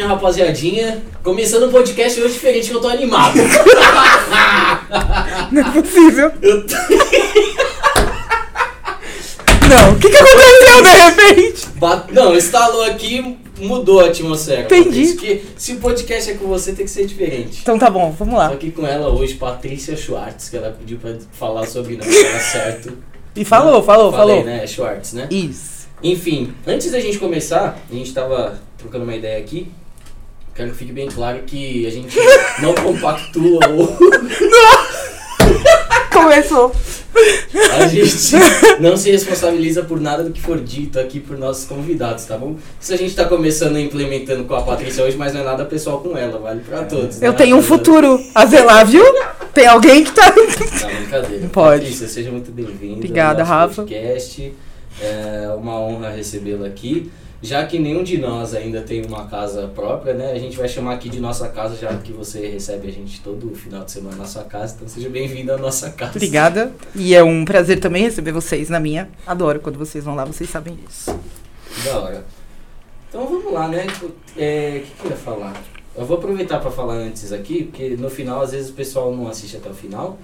minha rapaziadinha. Começando o podcast hoje diferente que eu tô animado. Não é possível. Eu tô- Não, o que, que aconteceu de repente? Ba- Não, instalou aqui, mudou a atmosfera. Entendi. Patrícia, que se o podcast é com você, tem que ser diferente. Então tá bom, vamos Tô lá. aqui com ela hoje, Patrícia Schwartz, que ela pediu pra falar sobre nome dela certo. E falou, falou, Falei, falou. né? Schwartz, né? Isso. Enfim, antes da gente começar, a gente tava trocando uma ideia aqui. Quero que fique bem claro que a gente não compactua ou Começou. a gente não se responsabiliza por nada do que for dito aqui por nossos convidados, tá bom? Isso a gente tá começando a implementando com a Patrícia hoje, mas não é nada pessoal com ela, vale pra todos. Eu né? tenho um futuro a zelar, viu? Tem alguém que tá. Não, brincadeira. Pode. Patrícia, seja muito bem-vinda. Obrigada, Rafa. Podcast. É uma honra recebê-la aqui. Já que nenhum de nós ainda tem uma casa própria, né? A gente vai chamar aqui de nossa casa, já que você recebe a gente todo final de semana na sua casa. Então seja bem-vindo à nossa casa. Obrigada. E é um prazer também receber vocês na minha. Adoro quando vocês vão lá, vocês sabem disso. Da hora. Então vamos lá, né? É, O que, que eu ia falar? Eu vou aproveitar para falar antes aqui, porque no final às vezes o pessoal não assiste até o final.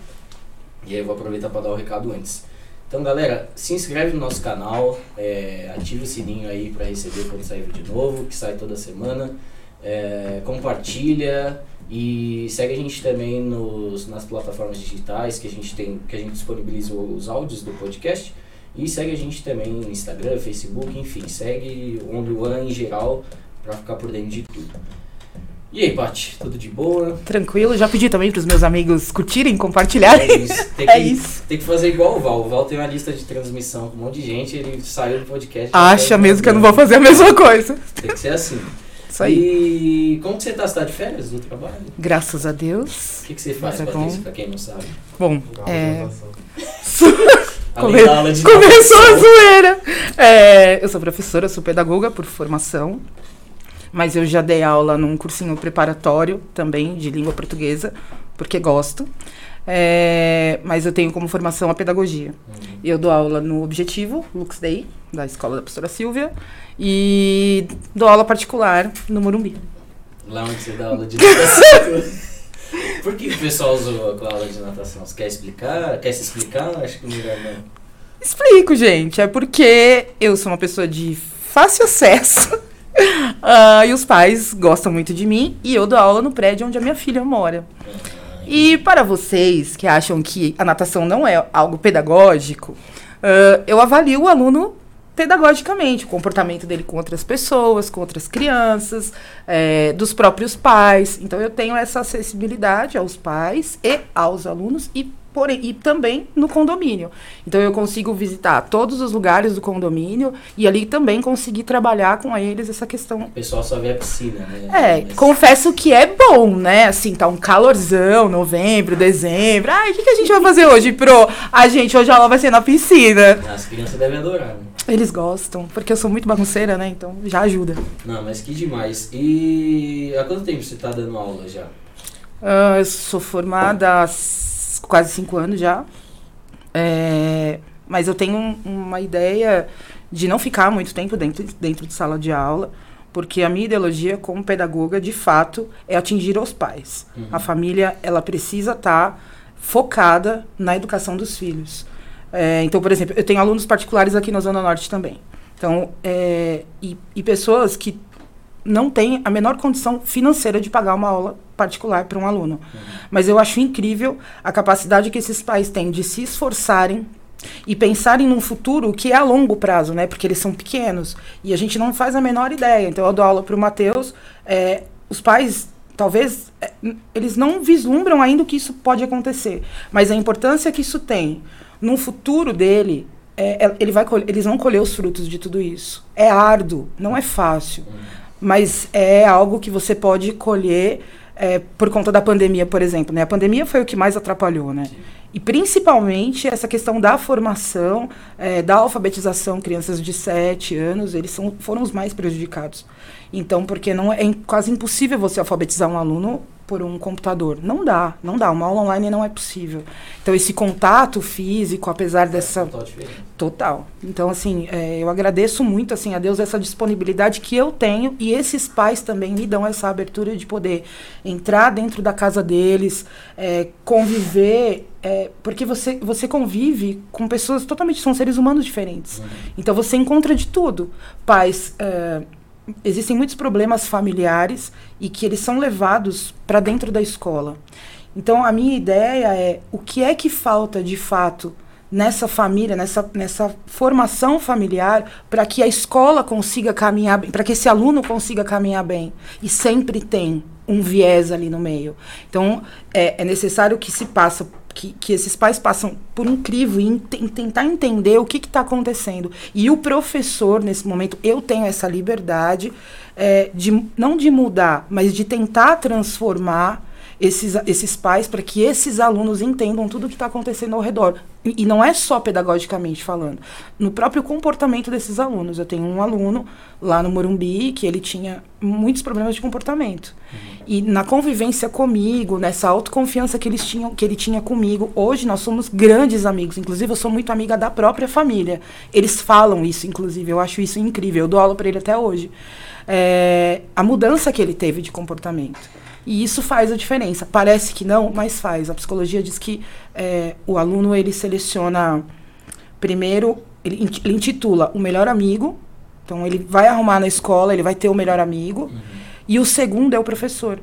E aí eu vou aproveitar para dar o recado antes. Então galera, se inscreve no nosso canal, é, ativa o sininho aí para receber quando sair vídeo novo, que sai toda semana. É, compartilha e segue a gente também nos, nas plataformas digitais que a gente tem, que a gente disponibiliza os áudios do podcast. E segue a gente também no Instagram, Facebook, enfim, segue o One em geral pra ficar por dentro de tudo. E aí, Paty, tudo de boa? Tranquilo, já pedi também pros meus amigos curtirem, compartilharem. É isso. Tem que, É isso. Tem que fazer igual o Val. O Val tem uma lista de transmissão com um monte de gente, ele saiu do podcast. Acha mesmo que eu não vou fazer a mesma coisa. Tem que ser assim. Isso aí. E como que você tá? Você tá de férias do trabalho? Graças a Deus. O que, que você faz, Isso é Patrícia, pra quem não sabe? Bom, é. Come- da aula de Começou a zoeira. É, eu sou professora, sou pedagoga por formação, mas eu já dei aula num cursinho preparatório também de língua portuguesa, porque gosto. É, mas eu tenho como formação a pedagogia. Uhum. Eu dou aula no Objetivo, Lux Day, da escola da professora Silvia, e dou aula particular no Morumbi. Lá onde você dá aula de natação. Por que o pessoal com a aula de natação? Você quer explicar? Quer se explicar? Acho que melhor não. Explico, gente. É porque eu sou uma pessoa de fácil acesso. ah, e os pais gostam muito de mim. E eu dou aula no prédio onde a minha filha mora. E para vocês que acham que a natação não é algo pedagógico, ah, eu avalio o aluno pedagogicamente, o comportamento dele com outras pessoas, com outras crianças, eh, dos próprios pais. Então eu tenho essa acessibilidade aos pais e aos alunos e porém e também no condomínio. Então eu consigo visitar todos os lugares do condomínio e ali também conseguir trabalhar com eles essa questão O pessoal só vê a piscina, né? é, Mas- confesso que é bom, né? Assim, tá um calorzão, novembro, dezembro. Ai, o que, que a gente vai fazer hoje, pro? A gente, hoje a aula vai ser na piscina. As crianças devem adorar, né? Eles gostam, porque eu sou muito bagunceira, né? Então já ajuda. Não, mas que demais. E há quanto tempo você tá dando aula já? Ah, eu sou formada há quase cinco anos já. É, mas eu tenho um- uma ideia de não ficar muito tempo dentro, dentro de sala de aula, porque a minha ideologia como pedagoga, de fato, é atingir os pais. Uhum. A família, ela precisa estar focada na educação dos filhos. É, então, por exemplo, eu tenho alunos particulares aqui na Zona Norte também. Então, é, e, e pessoas que não têm a menor condição financeira de pagar uma aula particular para um aluno. Mas eu acho incrível a capacidade que esses pais têm de se esforçarem e pensarem num futuro que é a longo prazo, né? Porque eles são pequenos e a gente não faz a menor ideia. Então eu dou aula para o Matheus, é, os pais talvez é, eles não vislumbram ainda o que isso pode acontecer, mas a importância que isso tem no futuro dele, é, é- ele vai eles vão colher os frutos de tudo isso. É árduo, não é fácil, mas é algo que você pode colher é, por conta da pandemia, por exemplo. Né? A pandemia foi o que mais atrapalhou, né? E principalmente essa questão da formação, é, da alfabetização, crianças de 7 anos, eles são, foram os mais prejudicados. Então, porque não é quase impossível você alfabetizar um aluno por um computador. Não dá, não dá. Uma aula online não é possível. Então, esse contato físico, apesar dessa... Total diferente. Total. Então, assim, é, eu agradeço muito, assim, a Deus essa disponibilidade que eu tenho e esses pais também me dão essa abertura de poder entrar dentro da casa deles, é, conviver, é, porque você, você convive com pessoas totalmente, são seres humanos diferentes. Uhum. Então, você encontra de tudo. Pais... existem muitos problemas familiares e que eles são levados para dentro da escola. Então, a minha ideia é o que é que falta de fato nessa família, nessa, nessa formação familiar, para que a escola consiga caminhar bem, para que esse aluno consiga caminhar bem. E sempre tem um viés ali no meio. Então, é, é necessário que se passa que, que esses pais passam por um crivo em, tentar entender o que está acontecendo. E o professor, nesse momento, eu tenho essa liberdade é, de não de mudar, mas de tentar transformar esses, esses pais para que esses alunos entendam tudo o que está acontecendo ao redor. E, e, não é só pedagogicamente falando, no próprio comportamento desses alunos. Eu tenho um aluno lá no Morumbi que ele tinha muitos problemas de comportamento. Uhum. E na convivência comigo, nessa autoconfiança que, eles tinham, que ele tinha comigo, hoje nós somos grandes amigos. Inclusive, eu sou muito amiga da própria família. Eles falam isso, inclusive. Eu acho isso incrível. Eu dou aula para ele até hoje. É, a mudança que ele teve de comportamento. E isso faz a diferença. Parece que não, mas faz. A psicologia diz que é, o aluno ele seleciona primeiro, ele, ele, intitula o melhor amigo. Então ele vai arrumar na escola, ele vai ter o melhor amigo. Uhum. E o segundo é o professor.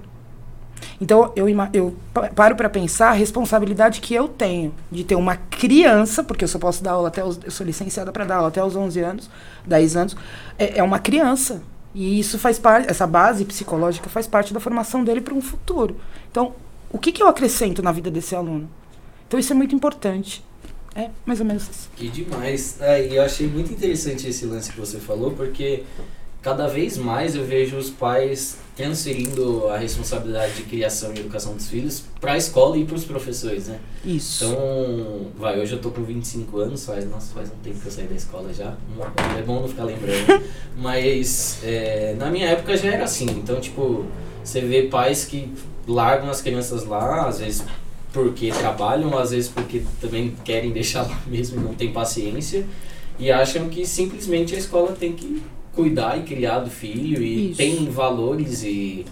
Então eu, eu paro para pensar a responsabilidade que eu tenho de ter uma criança, porque eu só posso dar aula até os, eu sou licenciada para dar aula até os 11 anos, 10 anos, é, é uma criança e isso faz parte, essa base psicológica faz parte da formação dele para um futuro. Então, o que, que eu acrescento na vida desse aluno? Então, isso é muito importante. É mais ou menos isso. Que demais. É, e eu achei muito interessante esse lance que você falou, porque cada vez mais eu vejo os pais transferindo a responsabilidade de criação e educação dos filhos para a escola e para os professores, né? Isso. Então, vai, hoje eu tô com 25 anos, faz, nossa, faz um tempo que eu saí da escola já. É bom não ficar lembrando. Mas é, na minha época já era assim. Então, tipo, você vê pais que largam as crianças lá, às vezes porque trabalham, às vezes porque também querem deixar lá mesmo não tem paciência. E acham que simplesmente a escola tem que cuidar e criar do filho e Isso. tem valores e,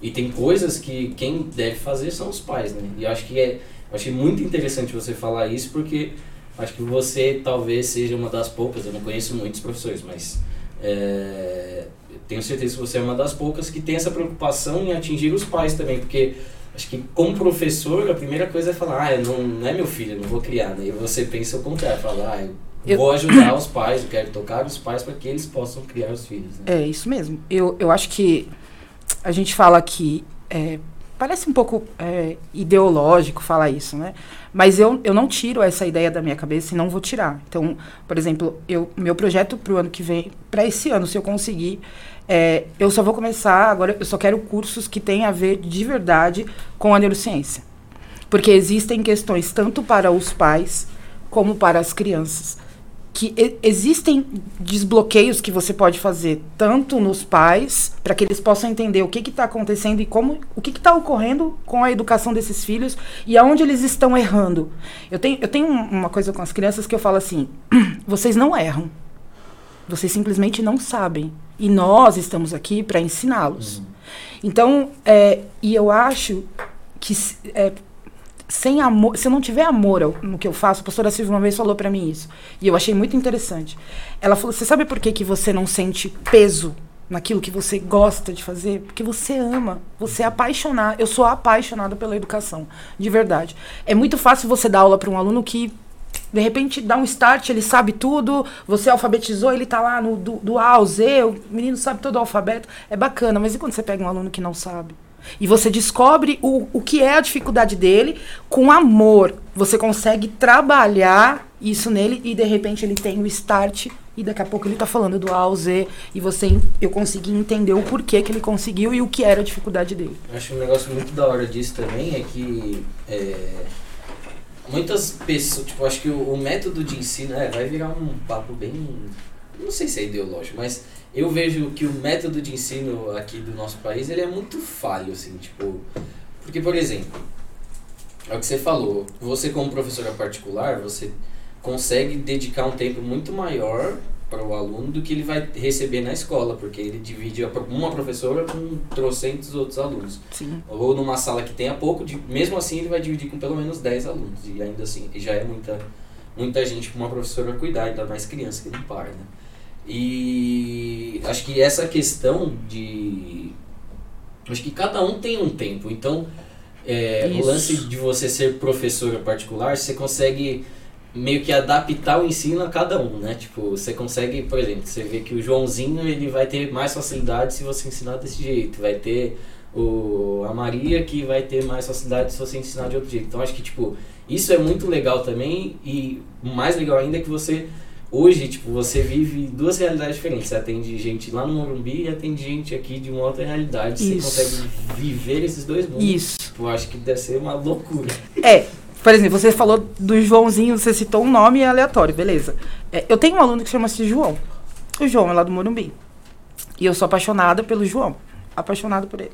e tem coisas que quem deve fazer são os pais, né? E acho que é, achei muito interessante você falar isso porque acho que você talvez seja uma das poucas, eu não conheço muitos professores, mas é, tenho certeza que você é uma das poucas que tem essa preocupação em atingir os pais também, porque acho que como professor a primeira coisa é falar, ah, não, não é meu filho, eu não vou criar, né? E você pensa o contrário, fala, ah, eu eu... Vou ajudar os pais, eu quero tocar os pais para que eles possam criar os filhos. Né? É isso mesmo. Eu, eu acho que a gente fala que é, parece um pouco é, ideológico falar isso, né? Mas eu, eu não tiro essa ideia da minha cabeça e não vou tirar. Então, por exemplo, eu, meu projeto para o ano que vem, para esse ano, se eu conseguir, é, eu só vou começar agora. Eu só quero cursos que tenham a ver de verdade com a neurociência, porque existem questões tanto para os pais como para as crianças que e, existem desbloqueios que você pode fazer tanto nos pais para que eles possam entender o que está acontecendo e como o que está ocorrendo com a educação desses filhos e aonde eles estão errando. Eu tenho, eu tenho uma coisa com as crianças que eu falo assim: vocês não erram, vocês simplesmente não sabem e nós estamos aqui para ensiná-los. Uhum. Então, é, e eu acho que é, sem amor, se eu não tiver amor no que eu faço, a pastora Silvia uma vez falou para mim isso, e eu achei muito interessante. Ela falou: "Você sabe por que que você não sente peso naquilo que você gosta de fazer? Porque você ama, você é apaixonado. Eu sou apaixonada pela educação, de verdade. É muito fácil você dar aula para um aluno que de repente dá um start, ele sabe tudo, você alfabetizou, ele tá lá no do, do A ao Z, o menino sabe todo o alfabeto. É bacana, mas e quando você pega um aluno que não sabe? E você descobre o, o que é a dificuldade dele com amor. Você consegue trabalhar isso nele e de repente ele tem o start e daqui a pouco ele está falando do A ao Z e você eu consegui entender o porquê que ele conseguiu e o que era a dificuldade dele. Eu acho um negócio muito da hora disso também é que é, muitas pessoas, tipo, acho que o, o método de ensino, é, vai virar um papo bem, não sei se é ideológico, mas eu vejo que o método de ensino aqui do nosso país, ele é muito falho, assim, tipo, porque, por exemplo, é o que você falou, você como professora particular, você consegue dedicar um tempo muito maior para o aluno do que ele vai receber na escola, porque ele divide uma professora com trocentos outros alunos. Sim. Ou numa sala que tenha pouco, mesmo assim ele vai dividir com pelo menos 10 alunos. E ainda assim, já é muita, muita gente para uma professora cuidar, ainda mais criança que não para, né? E acho que essa questão de. Acho que cada um tem um tempo. Então, é, o lance de você ser professora particular, você consegue meio que adaptar o ensino a cada um, né? Tipo, você consegue, por exemplo, você vê que o Joãozinho ele vai ter mais facilidade se você ensinar desse jeito, vai ter o a Maria que vai ter mais facilidade se você ensinar de outro jeito. Então acho que tipo, isso é muito legal também e mais legal ainda é que você hoje, tipo, você vive duas realidades diferentes. Você atende gente lá no Morumbi e atende gente aqui de uma outra realidade. Isso. Você consegue viver esses dois mundos. Isso. Tipo, acho que deve ser uma loucura. É, por exemplo, você falou do Joãozinho, você citou um nome aleatório, beleza. É, eu tenho um aluno que chama-se João. O João é lá do Morumbi. E eu sou apaixonada pelo João. Apaixonada por ele.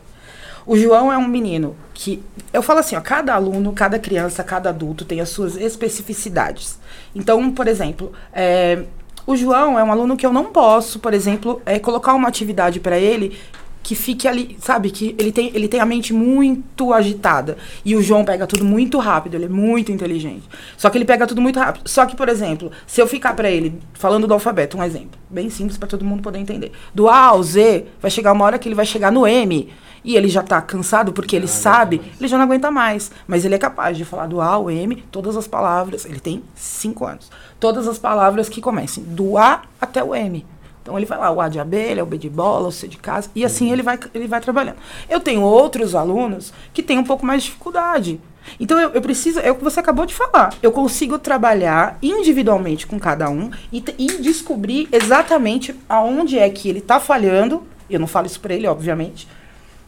O João é um menino que. Eu falo assim, ó, cada aluno, cada criança, cada adulto tem as suas especificidades. Então, por exemplo, é, o João é um aluno que eu não posso, por exemplo, é, colocar uma atividade para ele que fique ali, sabe? Que ele tem, ele tem a mente muito agitada. E o João pega tudo muito rápido, ele é muito inteligente. Só que ele pega tudo muito rápido. Só que, por exemplo, se eu ficar para ele, falando do alfabeto, um exemplo, bem simples para todo mundo poder entender. Do A ao Z, vai chegar uma hora que ele vai chegar no M. E ele já tá cansado porque ele sabe, ele já não aguenta mais. Mas ele é capaz de falar do A ao M, todas as palavras. Ele tem cinco anos. Todas as palavras que comecem do A até o M. Então ele vai lá, o A de abelha, o B de bola, o C de casa, e assim ele vai, ele vai trabalhando. Eu tenho outros alunos que têm um pouco mais de dificuldade. Então eu, eu preciso, é o que você acabou de falar. Eu consigo trabalhar individualmente com cada um e, e descobrir exatamente aonde é que ele está falhando. Eu não falo isso para ele, obviamente,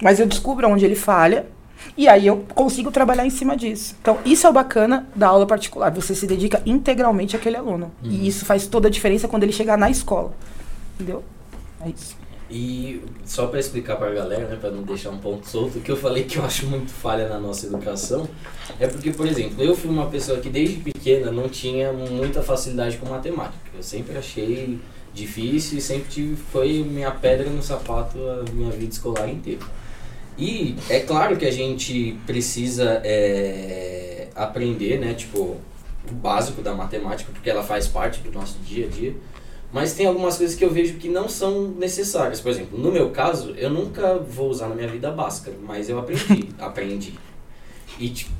mas eu descubro onde ele falha e aí eu consigo trabalhar em cima disso. Então, isso é o bacana da aula particular. Você se dedica integralmente àquele aluno. Uhum. E isso faz toda a diferença quando ele chegar na escola. Entendeu? É isso. E só para explicar para a galera, né, para não deixar um ponto solto, o que eu falei que eu acho muito falha na nossa educação é porque, por exemplo, eu fui uma pessoa que desde pequena não tinha muita facilidade com matemática. Eu sempre achei difícil e sempre tive, foi minha pedra no sapato a minha vida escolar inteira. E é claro que a gente precisa é, aprender, né, tipo, o básico da matemática, porque ela faz parte do nosso dia a dia. Mas tem algumas coisas que eu vejo que não são necessárias. Por exemplo, no meu caso, eu nunca vou usar na minha vida Bhaskara, mas eu aprendi, aprendi. E tipo,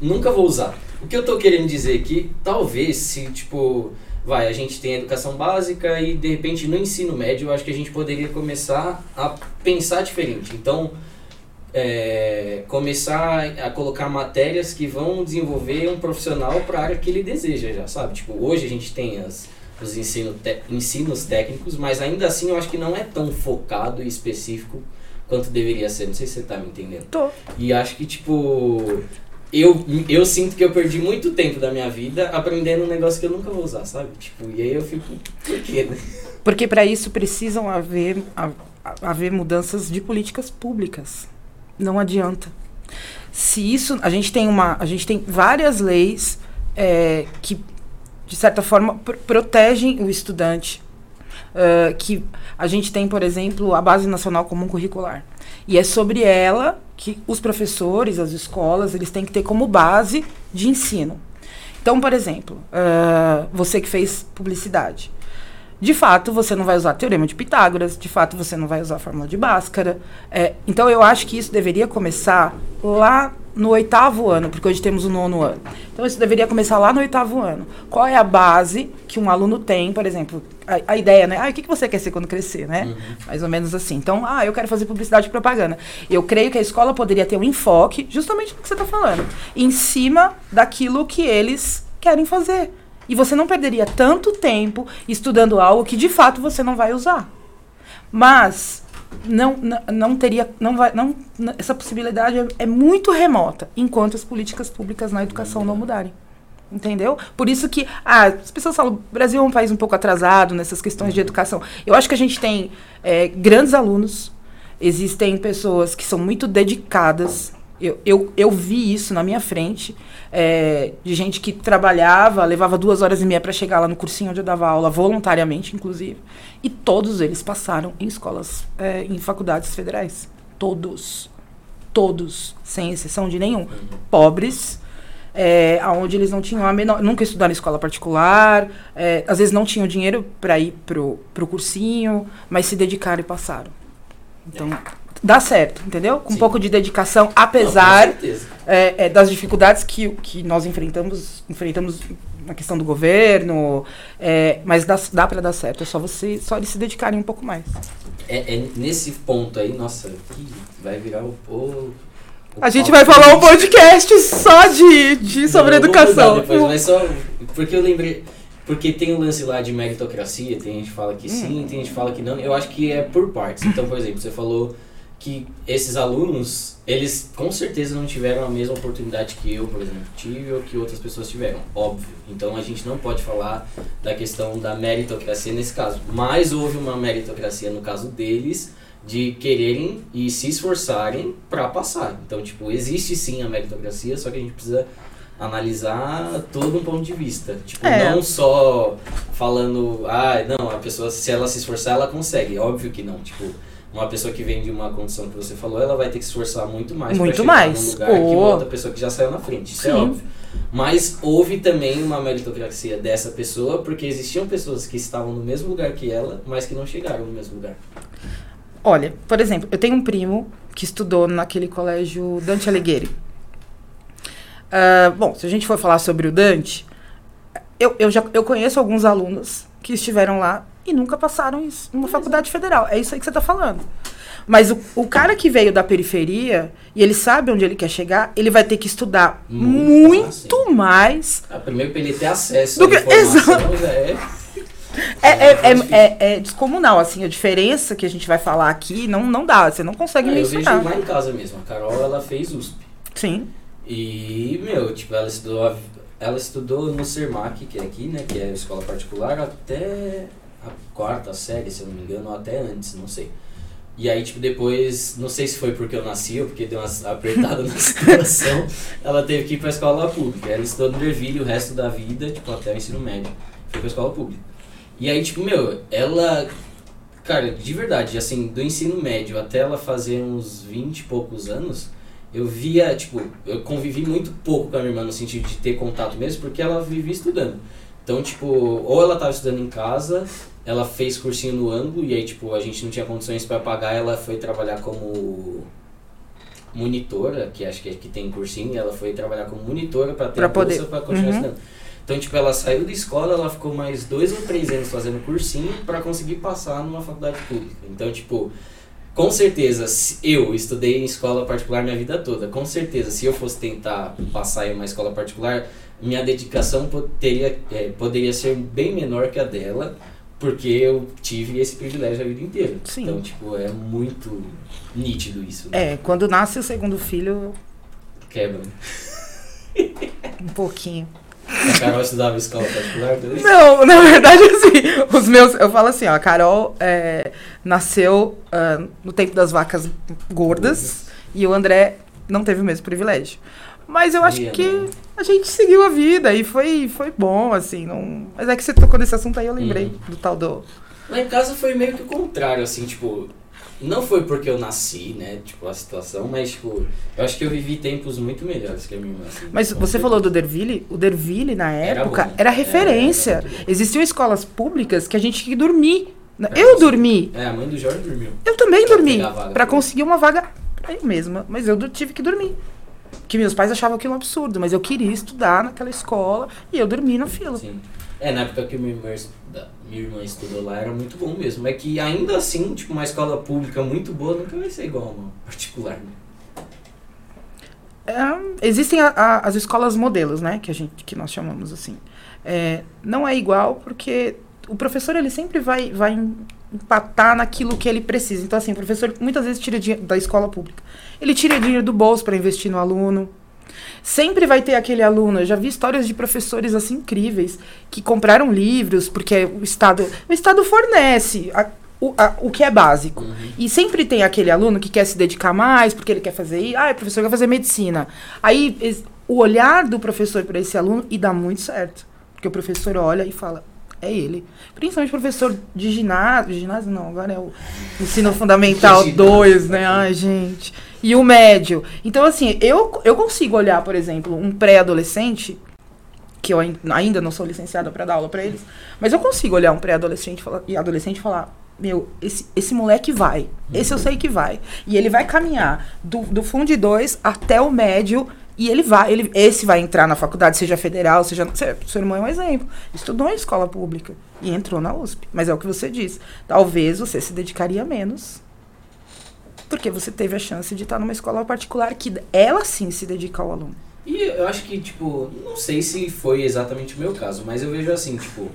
nunca vou usar. O que eu tô querendo dizer aqui, talvez se tipo, vai, a gente tem a educação básica e de repente no ensino médio eu acho que a gente poderia começar a pensar diferente. Então, é, começar a colocar matérias que vão desenvolver um profissional para a área que ele deseja já, sabe? Tipo, hoje a gente tem as os ensino ensinos técnicos, mas ainda assim eu acho que não é tão focado e específico quanto deveria ser. Não sei se você tá me entendendo. Tô. E acho que, tipo, eu, eu sinto que eu perdi muito tempo da minha vida aprendendo um negócio que eu nunca vou usar, sabe? Tipo, e aí eu fico, por quê, né? Porque para isso precisam haver, haver mudanças de políticas públicas. Não adianta. Se isso, a gente tem uma, a gente tem várias leis é, que de certa forma, pr protegem o estudante. Uh, que a gente tem, por exemplo, a Base Nacional Comum Curricular. E é sobre ela que os professores, as escolas, eles têm que ter como base de ensino. Então, por exemplo, uh, você que fez publicidade. De fato, você não vai usar teorema de Pitágoras, de fato, você não vai usar a fórmula de Bhaskara. É, então, eu acho que isso deveria começar lá no oitavo ano, porque hoje temos o nono ano. Então, isso deveria começar lá no oitavo ano. Qual é a base que um aluno tem, por exemplo, a, a ideia, né? Ah, o que, que você quer ser quando crescer, né? Uhum. Mais ou menos assim. Então, ah, eu quero fazer publicidade e propaganda. Eu creio que a escola poderia ter um enfoque, justamente no que você está falando, em cima daquilo que eles querem fazer. E você não perderia tanto tempo estudando algo que de fato você não vai usar. Mas não, não, não teria, não vai, não, essa possibilidade é, é, muito remota, enquanto as políticas públicas na educação não mudarem. Entendeu? Por isso que ah, as pessoas falam, o Brasil é um país um pouco atrasado nessas questões de educação. Eu acho que a gente tem é, grandes alunos, existem pessoas que são muito dedicadas. Eu, eu, eu vi isso na minha frente, é, de gente que trabalhava, levava duas horas e meia para chegar lá no cursinho onde eu dava aula, voluntariamente, inclusive. E todos eles passaram em escolas, é, em faculdades federais. Todos. Todos, sem exceção de nenhum. Pobres, é, onde eles não tinham a menor, nunca estudaram em escola particular, é, às vezes não tinham dinheiro para ir pro, pro cursinho, mas se dedicaram e passaram. Então, dá certo, entendeu? Com Sim. um pouco de dedicação, apesar não, é, é, das dificuldades que, que nós enfrentamos, enfrentamos na questão do governo, é, mas dá, dá para dar certo, é só você, só eles se dedicarem um pouco mais. É, é nesse ponto aí, nossa, que vai virar o, o a gente vai falar um podcast só de, de sobre Não, educação. Depois, mas só porque eu lembrei. Porque tem o um lance lá de meritocracia, tem gente que fala que sim, hum. tem gente que fala que não. Eu acho que é por partes. Então, por exemplo, você falou que esses alunos, eles com certeza não tiveram a mesma oportunidade que eu, por exemplo, tive ou que outras pessoas tiveram, óbvio. Então a gente não pode falar da questão da meritocracia nesse caso. Mas houve uma meritocracia no caso deles, de quererem e se esforçarem para passar. Então, tipo, existe sim a meritocracia, só que a gente precisa analisar todo um ponto de vista. Tipo, é. não só falando, ah, não, a pessoa, se ela se esforçar, ela consegue. Óbvio que não. Tipo, uma pessoa que vem de uma condição que você falou, ela vai ter que se esforçar muito mais muito mais. num lugar oh. que outra pessoa que já saiu na frente. Isso é sim. é óbvio. Mas houve também uma meritocracia dessa pessoa, porque existiam pessoas que estavam no mesmo lugar que ela, mas que não chegaram no mesmo lugar. Olha, por exemplo, eu tenho um primo que estudou naquele colégio Dante Alighieri. Uh, bom, se a gente for falar sobre o Dante, eu, eu já eu conheço alguns alunos que estiveram lá e nunca passaram em uma faculdade federal. É isso aí que você está falando. Mas o, o cara que veio da periferia e ele sabe onde ele quer chegar, ele vai ter que estudar muito, muito mais. Ah, primeiro para ele ter acesso do à que, informação já é é, é, é, é, é, descomunal, assim, a diferença que a gente vai falar aqui não, não dá, você não consegue é, mensurar. Eu vejo lá em casa mesmo, a Carol, ela fez USP. Sim. E, meu, tipo, ela estudou, ela estudou no Sermac, que é aqui, né, que é escola particular, até a quarta série, se eu não me engano, ou até antes, não sei. E aí, tipo, depois, não sei se foi porque eu nasci ou porque deu uma apertada na situação, ela teve que ir pra escola pública. Ela estudou no Derville o resto da vida, tipo, até o ensino médio. Foi pra escola pública. E aí, tipo, meu, ela. Cara, de verdade, assim, do ensino médio até ela fazer uns 20 e poucos anos, eu via, tipo, eu convivi muito pouco com a minha irmã no sentido de ter contato mesmo, porque ela vivia estudando. Então, tipo, ou ela estava estudando em casa, ela fez cursinho no ângulo, e aí, tipo, a gente não tinha condições para pagar, ela foi trabalhar como monitora, que acho que é que tem cursinho, e ela foi trabalhar como monitora para ter pra poder. bolsa para continuar uhum. estudando. Então, tipo, ela saiu da escola, ela ficou mais dois ou três anos fazendo cursinho para conseguir passar numa faculdade pública. Então, tipo, com certeza, eu estudei em escola particular minha vida toda. Com certeza, se eu fosse tentar passar em uma escola particular, minha dedicação poderia, é, poderia ser bem menor que a dela, porque eu tive esse privilégio a vida inteira. Sim. Então, tipo, é muito nítido isso. Né? É, quando nasce o segundo filho. Quebra. um pouquinho. A Carol estudava escola particular também? Não, na verdade, assim, os meus. Eu falo assim, ó, a Carol é, nasceu uh, no tempo das vacas gordas e o André não teve o mesmo privilégio. Mas eu acho que a gente seguiu a vida e foi, foi bom, assim. Não... Mas é que você tocou nesse assunto aí, eu lembrei uhum. do tal do. Lá em casa foi meio que o contrário, assim, tipo, não foi porque eu nasci, né? Tipo, a situação, mas, tipo, eu acho que eu vivi tempos muito melhores que a minha irmã. Assim, mas você falou do Derville? O Derville, na época, era, era referência. Era, era Existiam escolas públicas que a gente tinha que dormir. É, eu dormi. É, a mãe do Jorge dormiu. Eu também pra dormi. para conseguir uma vaga pra eu mesma. Mas eu tive que dormir. Que meus pais achavam aquilo um absurdo, mas eu queria estudar naquela escola e eu dormi na fila. Sim. É, na época que minha irmã, minha irmã estudou lá era muito bom mesmo. É que ainda assim, tipo, uma escola pública muito boa nunca vai ser igual a uma particular, né? É, existem a, a, as escolas modelos, né? Que, a gente, que nós chamamos assim. É, não é igual porque o professor ele sempre vai, vai empatar naquilo que ele precisa. Então, assim, o professor muitas vezes tira dinheiro da escola pública. Ele tira dinheiro do bolso para investir no aluno, Sempre vai ter aquele aluno. Eu já vi histórias de professores assim incríveis que compraram livros porque o Estado, o Estado fornece a, o, a, o que é básico. Uhum. E sempre tem aquele aluno que quer se dedicar mais porque ele quer fazer. isso. Ah, o professor quer fazer medicina. Aí es- o olhar do professor para esse aluno e dá muito certo. Porque o professor olha e fala, é ele. Principalmente professor de ginásio. Ginásio não, agora é o ensino fundamental Ginásio. 2, né? Ai, gente. E o médio. Então, assim, eu, eu consigo olhar, por exemplo, um pré-adolescente, que eu ain- ainda não sou licenciada para dar aula para eles, mas eu consigo olhar um pré-adolescente e falar- e adolescente e falar. Meu, esse, esse moleque vai. Esse eu sei que vai. E ele vai caminhar do, do Fundo 2 até o médio. E ele vai, ele, esse vai entrar na faculdade, seja federal, seja. se- Seu irmão é um exemplo. Estudou em escola pública e entrou na USP. Mas é o que você disse. Talvez você se dedicaria menos. Porque você teve a chance de estar numa escola particular que ela sim se dedica ao aluno. E eu acho que, tipo, não sei se foi exatamente o meu caso, mas eu vejo assim, tipo,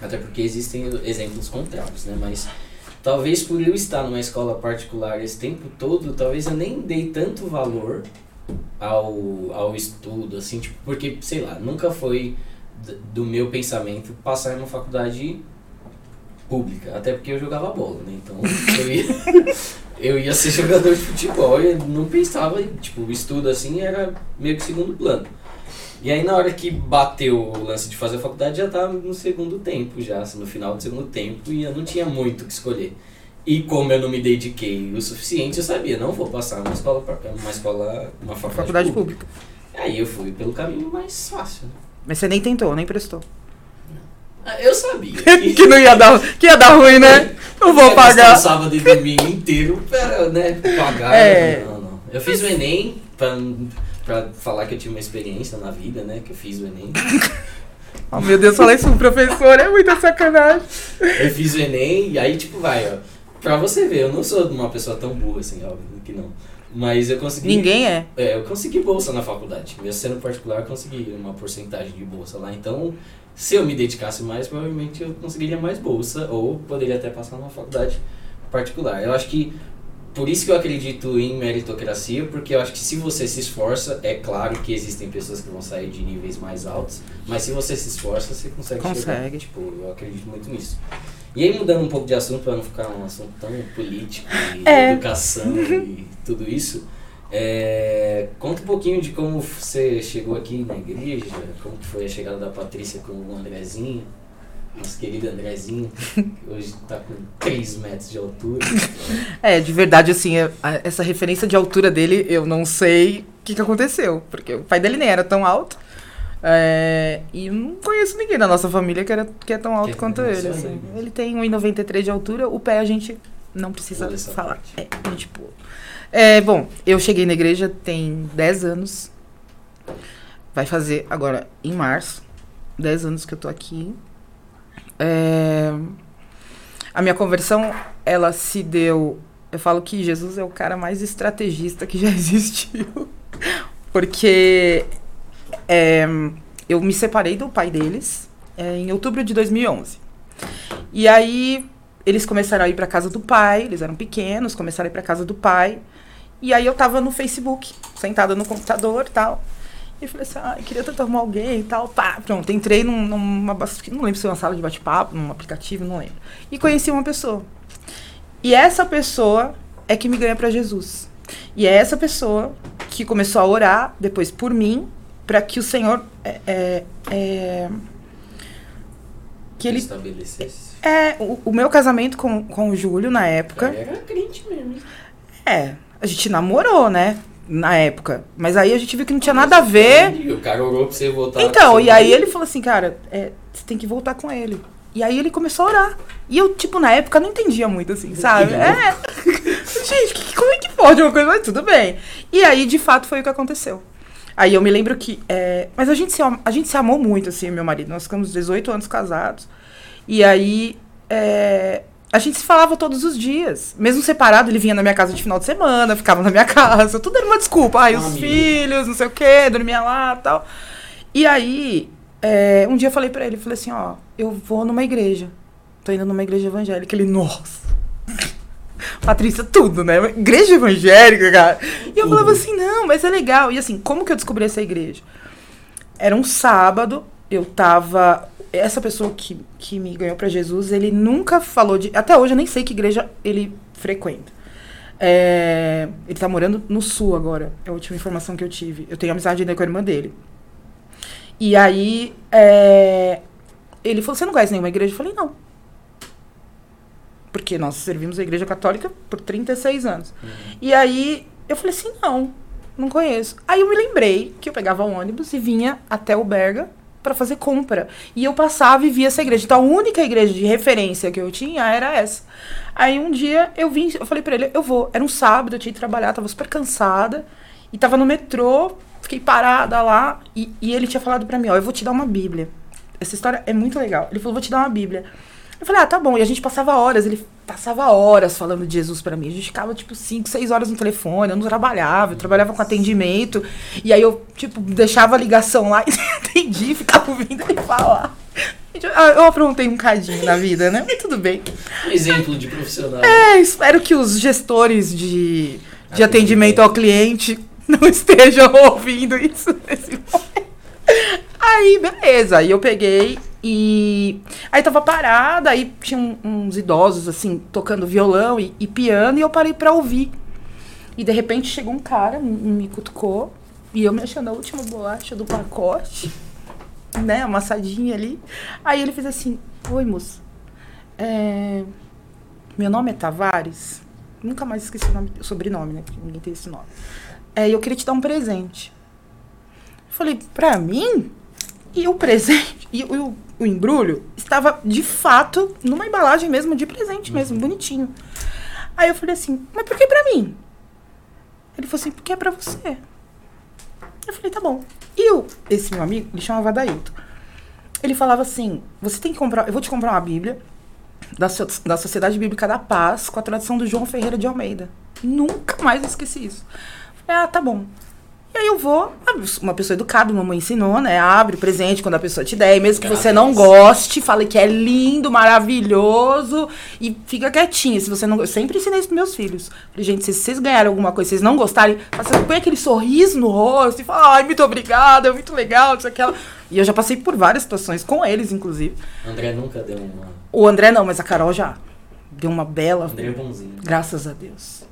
até porque existem exemplos contrários, né? Mas talvez por eu estar numa escola particular esse tempo todo, talvez eu nem dei tanto valor ao, ao estudo, assim, tipo, porque, sei lá, nunca foi do meu pensamento passar em uma faculdade pública, até porque eu jogava bola, né? Então eu ia, eu ia ser jogador de futebol e não pensava, em, tipo, o estudo assim era meio que segundo plano. E aí na hora que bateu o lance de fazer a faculdade já tava no segundo tempo já, assim, no final do segundo tempo e eu não tinha muito o que escolher. E como eu não me dediquei o suficiente, eu sabia, não vou passar uma escola, uma escola, uma faculdade, Faculdade pública. pública. Aí eu fui pelo caminho mais fácil. né? Mas você nem tentou, nem prestou. Ah, Eu sabia. que não ia dar, que ia dar ruim, né? Não vou gastar pagar. sábado e domingo inteiro pra, né, pagar. É. Não, não. Eu fiz o Enem pra, pra falar que eu tinha uma experiência na vida, né? Que eu fiz o Enem. Oh, meu Deus, falar isso pro professor é muita sacanagem. Eu fiz o Enem e aí, tipo, vai, ó. Pra você ver, eu não sou uma pessoa tão burra assim, óbvio que não. Mas eu consegui. Ninguém é. É, eu consegui bolsa na faculdade. Mesmo sendo particular, eu consegui uma porcentagem de bolsa lá. Então, se eu me dedicasse mais, provavelmente eu conseguiria mais bolsa ou poderia até passar numa faculdade particular. Eu acho que por isso que eu acredito em meritocracia, porque eu acho que se você se esforça, é claro que existem pessoas que vão sair de níveis mais altos, mas se você se esforça, você consegue, chegar. Consegue. Tipo, eu acredito muito nisso. E aí, mudando um pouco de assunto, para não ficar um assunto tão político e É. educação e tudo isso, é, conta um pouquinho de como você chegou aqui na igreja, como foi a chegada da Patrícia com o Andrezinho, nosso querido Andrezinho, que hoje está com 3 metros de altura. É, de verdade, assim, é- a- essa referência de altura dele, eu não sei o que, que aconteceu. Porque o pai dele nem era tão alto. É, e não conheço ninguém da nossa família que, era, que é tão alto Que quanto é ele. assim. ele tem 1,93 de altura, o pé a gente não precisa falar. parte. É, pula. É, bom, eu cheguei na igreja tem 10 anos. Vai fazer agora em março. 10 anos que eu tô aqui. É, a minha conversão, ela se deu. Eu falo que Jesus é o cara mais estrategista que já existiu. Porque é, eu me separei do pai deles é, em outubro de 2011. E aí eles começaram a ir para casa do pai, eles eram pequenos, começaram a ir para casa do pai. E aí eu tava no Facebook, sentada no computador e tal. E falei assim, ah, eu queria tanto arrumar alguém e tal. Pá, pronto, entrei num- numa. Não lembro se foi uma sala de bate-papo, num aplicativo, não lembro. E conheci uma pessoa. E essa pessoa é que me ganha para Jesus. E é essa pessoa que começou a orar depois por mim, para que o Senhor. É, é, é, que ele. Estabelecesse. É, o, o meu casamento com, com o Júlio na época. Era crente mesmo. É, a gente namorou, né? Na época. Mas aí a gente viu que não tinha nada a ver. E o cara orou pra você voltar. Então, e aí ele falou assim, cara, é, você tem que voltar com ele. E aí ele começou a orar. E eu, tipo, na época não entendia muito, assim, sabe? É. Gente, que- como é que pode uma coisa? Mas tudo bem. E aí, de fato, foi o que aconteceu. Aí eu me lembro que. é, Mas a gente, se, a gente se amou muito, assim, meu marido. Nós ficamos 18 anos casados. E aí. é, A gente se falava todos os dias. Mesmo separado, ele vinha na minha casa de final de semana, ficava na minha casa. Tudo era uma desculpa. Ai, Um os amigo. filhos, não sei o quê, dormia lá tal. E aí, é, um dia eu falei pra ele, falei assim, ó, eu vou numa igreja. Tô indo numa igreja evangélica. Ele, nossa. Patrícia, tudo, né? Igreja evangélica, cara. E eu falava assim, não, mas é legal. E assim, como que eu descobri essa igreja? Era um sábado, eu tava. Essa pessoa que, que me ganhou pra Jesus, ele nunca falou de. Até hoje eu nem sei que igreja ele frequenta. É, ele tá morando no sul agora. É a última informação que eu tive. Eu tenho amizade ainda com a irmã dele. E aí, é, ele falou: Você não conhece nenhuma igreja? Eu falei: Não. Porque nós servimos a igreja católica por 36 anos. Uhum. E aí, eu falei assim: Não, não conheço. Aí eu me lembrei que eu pegava um ônibus e vinha até o Berga para fazer compra. E eu passava e via essa igreja. Então a única igreja de referência que eu tinha era essa. Aí um dia eu vim, eu falei para ele, eu vou. Era um sábado, eu tinha que trabalhar, tava super cansada. E tava no metrô, fiquei parada lá. E, e ele tinha falado para mim, ó, eu vou te dar uma Bíblia. Essa história é muito legal. Ele falou, vou te dar uma Bíblia. Eu falei, ah, tá bom. E a gente passava horas, ele passava horas falando de Jesus pra mim. A gente ficava, tipo, 5, 6 horas no telefone, eu não trabalhava, eu trabalhava com atendimento. E aí eu, tipo, deixava a ligação lá e atendi, ficava ouvindo ele falar. Eu aprontei um cadinho na vida, né? Mas tudo bem. Um exemplo de profissional. É, espero que os gestores de, de atendimento ao cliente não estejam ouvindo isso nesse momento. Aí, beleza. Aí eu peguei e. Aí tava parada, aí tinha um- uns idosos, assim, tocando violão e, e piano, e eu parei pra ouvir. E de repente chegou um cara, me, cutucou, e eu me achando a última bolacha do pacote, né? Amassadinha ali. Aí ele fez assim: Oi, moça. É, meu nome é Tavares. Nunca mais esqueci o, nome, o sobrenome, né? Porque ninguém tem esse nome. É, e eu queria te dar um presente. Falei, pra mim? E o presente, e o, o, o embrulho estava de fato numa embalagem mesmo, de presente mesmo, bonitinho. Aí eu falei assim, mas por que pra mim? Ele falou assim, porque é pra você. Eu falei, tá bom. E eu, esse meu amigo, ele chamava Dailton. Ele falava assim, você tem que comprar, eu vou te comprar uma Bíblia da, So- da Sociedade Bíblica da Paz com a tradução do João Ferreira de Almeida. Nunca mais esqueci isso. Falei, ah, tá bom. E aí eu vou, uma pessoa educada, mamãe ensinou, né? Abre o presente quando a pessoa te der, e mesmo que você não goste, fale que é lindo, maravilhoso e fica quietinha. Se você não, eu sempre ensinei isso pros meus filhos. Falei, gente, se vocês ganharem alguma coisa, se vocês não gostarem, faça, põe aquele sorriso no rosto e fala, ai, muito obrigada, é muito legal, isso aquela. E eu já passei por várias situações com eles, inclusive. André nunca deu uma. O André não, mas a Carol já deu uma bela. André é bonzinho. Graças a Deus.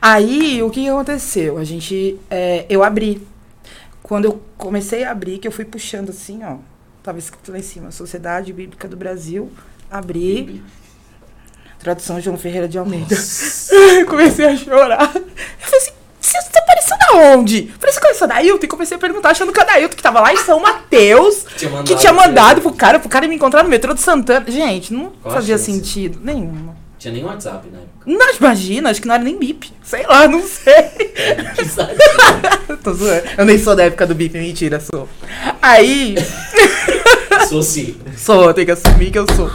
Aí, o que aconteceu? A gente. é, eu abri. Quando eu comecei a abrir, que eu fui puxando assim, ó. Tava escrito lá em cima, Sociedade Bíblica do Brasil. Abri. Tradução João Ferreira de Almeida. comecei a chorar. Eu falei assim, você apareceu da onde? Eu falei, você conheceu a Dailton? E comecei a perguntar, achando que a Dailton, que tava lá em São Mateus, Tinha que tinha mandado pro cara, pro cara me encontrar no metrô de Santana. Gente, não Qual fazia chance? sentido nenhuma. Tinha nem WhatsApp na época. Não, imagina, acho que não era nem bip. Sei lá, não sei. Sabe? Tô zoando. Eu nem sou da época do bip, mentira, sou. Aí, Sou sim. sou, tem que assumir que eu sou.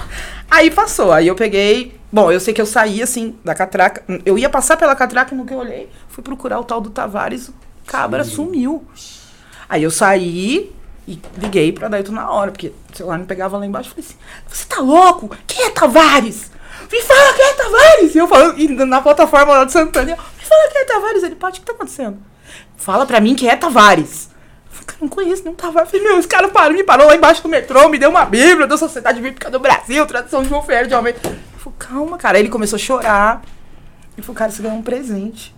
Aí passou, aí eu peguei. Bom, eu sei que eu saí assim da catraca. Eu ia passar pela catraca e no que eu olhei, fui procurar o tal do Tavares, o cabra Sumiu. sumiu. Aí eu saí e liguei pra Daito na hora, porque o celular me pegava lá embaixo e falei assim: Você tá louco? Quem é Tavares? Me fala quem é Tavares! E eu falando, e na plataforma lá de Santana, me fala quem é Tavares. Ele, Paty, o que tá acontecendo? Fala pra mim quem é Tavares. Eu falei, cara, não conheço nenhum Tavares. Falei, meu, esse cara parou, me parou lá embaixo do metrô, me deu uma Bíblia da Sociedade Bíblica do Brasil, tradução de João Ferreira de Almeida. Eu falei, calma, cara. Aí ele começou a chorar. Ele falou, cara, você ganhou um presente.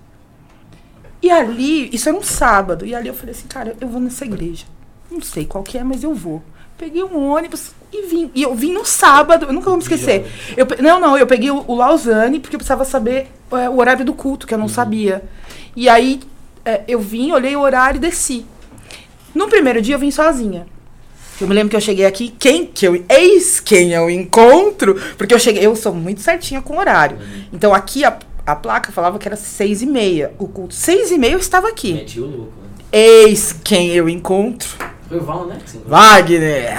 E ali, isso era um sábado, e ali eu falei assim, cara, eu vou nessa igreja. Não sei qual que é, mas eu vou. Peguei um ônibus e vim. E eu vim no sábado, eu nunca vou me esquecer. Eu, não, não, eu peguei o, o Lausanne, porque eu precisava saber é, o horário do culto, que eu não sabia. E aí é, eu vim, olhei o horário e desci. No primeiro dia eu vim sozinha. Eu me lembro que eu cheguei aqui, quem que eu. Eis quem eu encontro. Porque eu cheguei, eu sou muito certinha com o horário. Então aqui a, a placa falava que era seis e meia. O culto. Seis e meia eu estava aqui. Meti o louco, né? Eis quem eu encontro. Foi o Val, né? encontrou? Wagner.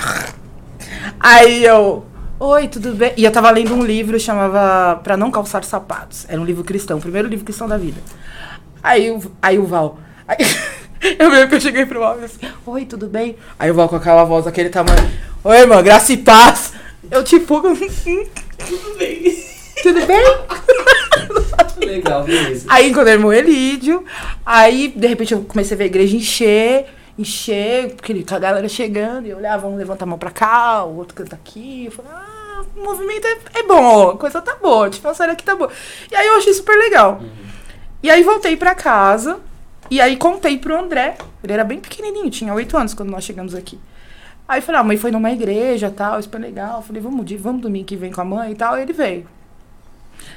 Aí eu. Oi, tudo bem? E eu tava lendo um livro chamava Pra Não Calçar Sapatos. Era um livro cristão, o primeiro livro cristão da vida. Aí, o- aí o Val. aí- eu lembro que eu cheguei pro Val e assim: Oi, tudo bem? Aí o Val com aquela voz daquele tamanho: Oi, mano, graça e paz. Eu tipo. Tudo bem. Tudo bem? Legal, beleza. Aí encontrei meu Elídio, aí de repente eu comecei a ver a igreja encher, encher, porque a galera chegando, e eu olhava, um levanta a mão pra cá, o outro canta aqui, eu falei, ah, o movimento é, é bom, a coisa tá boa, tipo, a série aqui tá boa. E aí eu achei super legal. E aí voltei pra casa, e aí contei pro André, ele era bem pequenininho, tinha oito anos quando nós chegamos aqui. Aí falei, ah, a mãe foi numa igreja tal, super legal. Eu falei, vamos, vamos domingo que vem com a mãe e tal. E ele veio.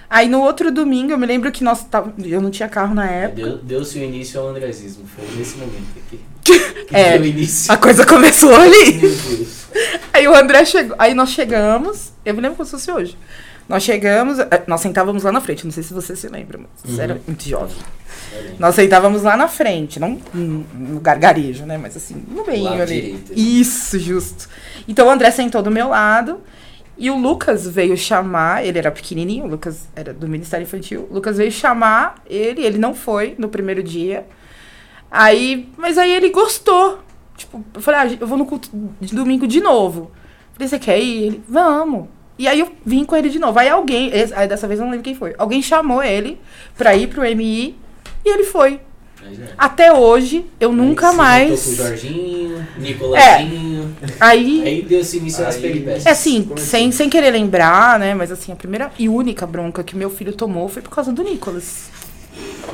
Aí no outro domingo, eu me lembro que nós eu não tinha carro na época. Deu- Deu-se o início ao andresismo. Foi nesse momento aqui. Que É. deu início. A coisa começou ali. Aí o André chegou. Aí nós chegamos. Eu me lembro como se fosse hoje. Nós chegamos, eh, nós sentávamos lá na frente. Não sei se você se lembra, mas você Uhum. era muito jovem. Nós sentávamos lá na frente, não no gargarejo, né? Mas assim, no meio ali. direito. Isso, justo. Então o André sentou do meu lado e o Lucas veio chamar, ele era pequenininho, o Lucas era do Ministério Infantil. O Lucas veio chamar ele, ele não foi no primeiro dia. Aí, mas aí ele gostou. Tipo, eu falei, ah, eu vou no culto de domingo de novo. Falei, você quer ir? Ele, vamos. E aí eu vim com ele de novo. Aí alguém, aí dessa vez eu não lembro quem foi. Alguém chamou ele pra ir pro MI e ele foi. É. Até hoje, eu nunca Aí se mais. com o Jorginho, Nicolazinho. Aí, Aí deu-se início às peripécias. é assim, sem, sem querer lembrar, né? Mas assim, a primeira e única bronca que meu filho tomou foi por causa do Nicolas.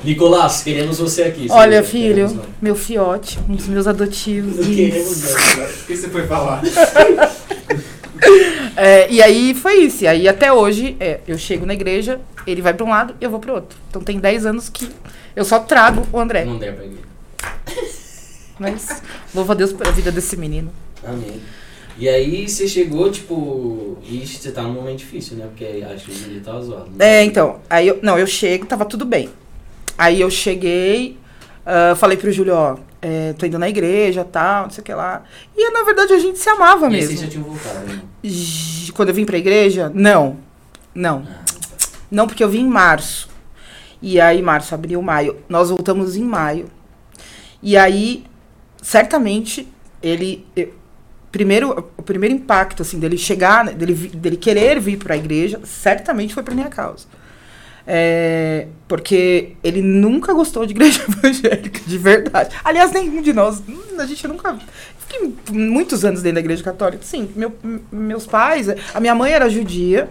Nicolás, queremos você aqui. Olha, filho, queremos meu fiote, um dos meus adotivos. Não queremos Isso. não. O que você foi falar? É, e aí foi isso. E aí até hoje, é, eu chego na igreja, ele vai pra um lado e eu vou pro outro. Então tem 10 anos que eu só trago o André. Não der pra ir. Mas louvo a Deus pela vida desse menino. Amém. E aí você chegou, tipo. Ixi, você tá num momento difícil, né? Porque acho que o Júlio tava zoado. né? É, então, aí eu, não, eu chego, tava tudo bem. Aí eu cheguei, ah, falei pro Júlio, ó, é, tô indo na igreja, tal, não sei o que lá. E na verdade a gente se amava E mesmo. vocês já tinham voltado, né? Quando eu vim pra igreja, não. Não. Ah, Não, porque eu vim em março. E aí, março, abril, maio. Nós voltamos em maio. E aí, certamente, ele. primeiro, o primeiro impacto, assim, dele chegar, né, dele, dele querer vir para a igreja, certamente foi por minha causa. É, porque ele nunca gostou de igreja evangélica, de verdade. Aliás, nenhum de nós. hum, A gente nunca. Fiquei muitos anos dentro da igreja católica. Sim, meu- meus pais. A minha mãe era judia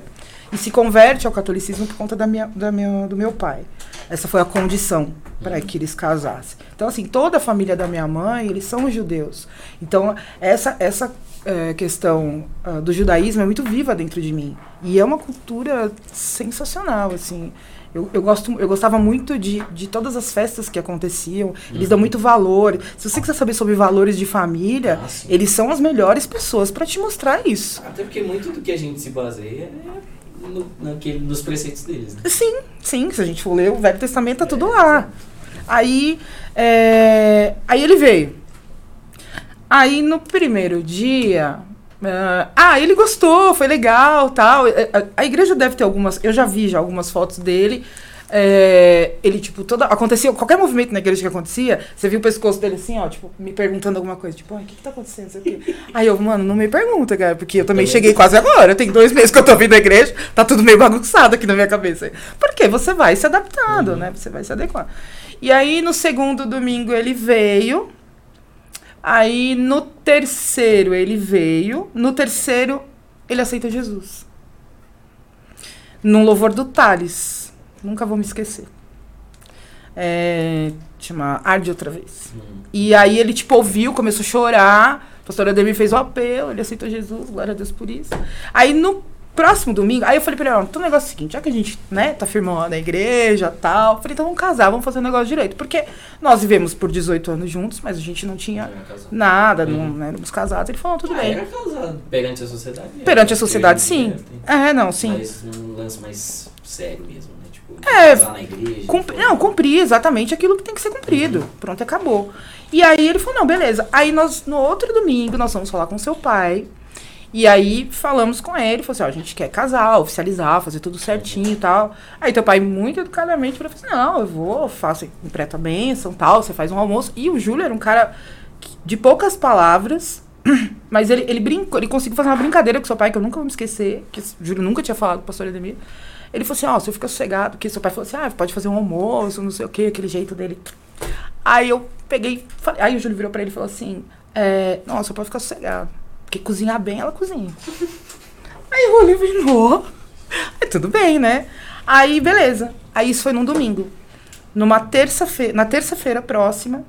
e se converte ao catolicismo por conta da minha, da minha, do meu pai. Essa foi a condição para que eles casassem. Então, assim, toda a família da minha mãe, eles são judeus. Então, essa, essa eh, questão ah, do judaísmo é muito viva dentro de mim. E é uma cultura sensacional, assim. Eu, eu, gosto, eu gostava muito de, de todas as festas que aconteciam. Eles dão muito valor. Se você quiser saber sobre valores de família, Ah, eles são as melhores pessoas para te mostrar isso. Até porque muito do que a gente se baseia é no, naquele, nos preceitos deles, né? Sim, sim. Se a gente for ler o Velho Testamento, tá tudo lá. Aí, é, aí ele veio. Aí no primeiro dia. ah, ah, ele gostou, foi legal, tal. Eh, A, a igreja deve ter algumas. Eu já vi já algumas fotos dele. É, ele, tipo, toda. Acontecia. Qualquer movimento na igreja que acontecia, você viu o pescoço dele assim, ó, tipo, me perguntando alguma coisa. Tipo, "Ai, o que, que tá acontecendo? Isso aqui?" Aí eu, mano, não me pergunta, cara, porque eu também cheguei quase agora. Tem dois meses que eu tô vindo da igreja, tá tudo meio bagunçado aqui na minha cabeça. Porque você vai se adaptando, Uhum. né? Você vai se adequando. E aí, no segundo domingo, ele veio. Aí, no terceiro, ele veio. No terceiro, ele aceitou Jesus. Num louvor do Thales. Nunca vou me esquecer. É, chama Arde Outra Vez. Hum. E aí ele, tipo, ouviu, começou a chorar. A pastora Ademir fez o apelo, ele aceitou Jesus, glória a Deus por isso. Aí no próximo domingo, aí eu falei pra ele, ó, então o negócio é o seguinte, já que a gente, né, tá firmando na igreja e tal, falei, então vamos casar, vamos fazer o negócio direito. Porque nós vivemos por 18 anos juntos, mas a gente não tinha nada, não Uhum. né, éramos casados. Ele falou, não, tudo Ah, bem. era casado. Perante a sociedade. era. Perante a sociedade, sim. É, não, sim. Mas um lance mais sério mesmo, né? É, na igreja. Cumpri- não, cumprir exatamente aquilo que tem que ser cumprido. Pronto, acabou. E aí ele falou, não, beleza. Aí nós, no outro domingo, nós vamos falar com seu pai. E aí falamos com ele, falou assim, ó, a gente quer casar, oficializar, fazer tudo certinho e tal. Aí teu pai, muito educadamente, falou assim, não, eu vou, faço, empreto a bênção tal, você faz um almoço. E o Júlio era um cara de poucas palavras, mas ele, ele brincou, ele conseguiu fazer uma brincadeira com seu pai, que eu nunca vou me esquecer, que Júlio nunca tinha falado com o pastor Edemir. Ele falou assim, ó, você fica sossegado, porque seu pai falou assim, ah, pode fazer um almoço, não sei o quê, aquele jeito dele. Aí eu peguei, falei, aí o Júlio virou pra ele e falou assim, é, nossa, pode ficar sossegado. Porque cozinhar bem, ela cozinha. aí o Júlio virou. Aí tudo bem, né? Aí, beleza. Aí isso foi num domingo. Numa terça-feira, na terça-feira próxima.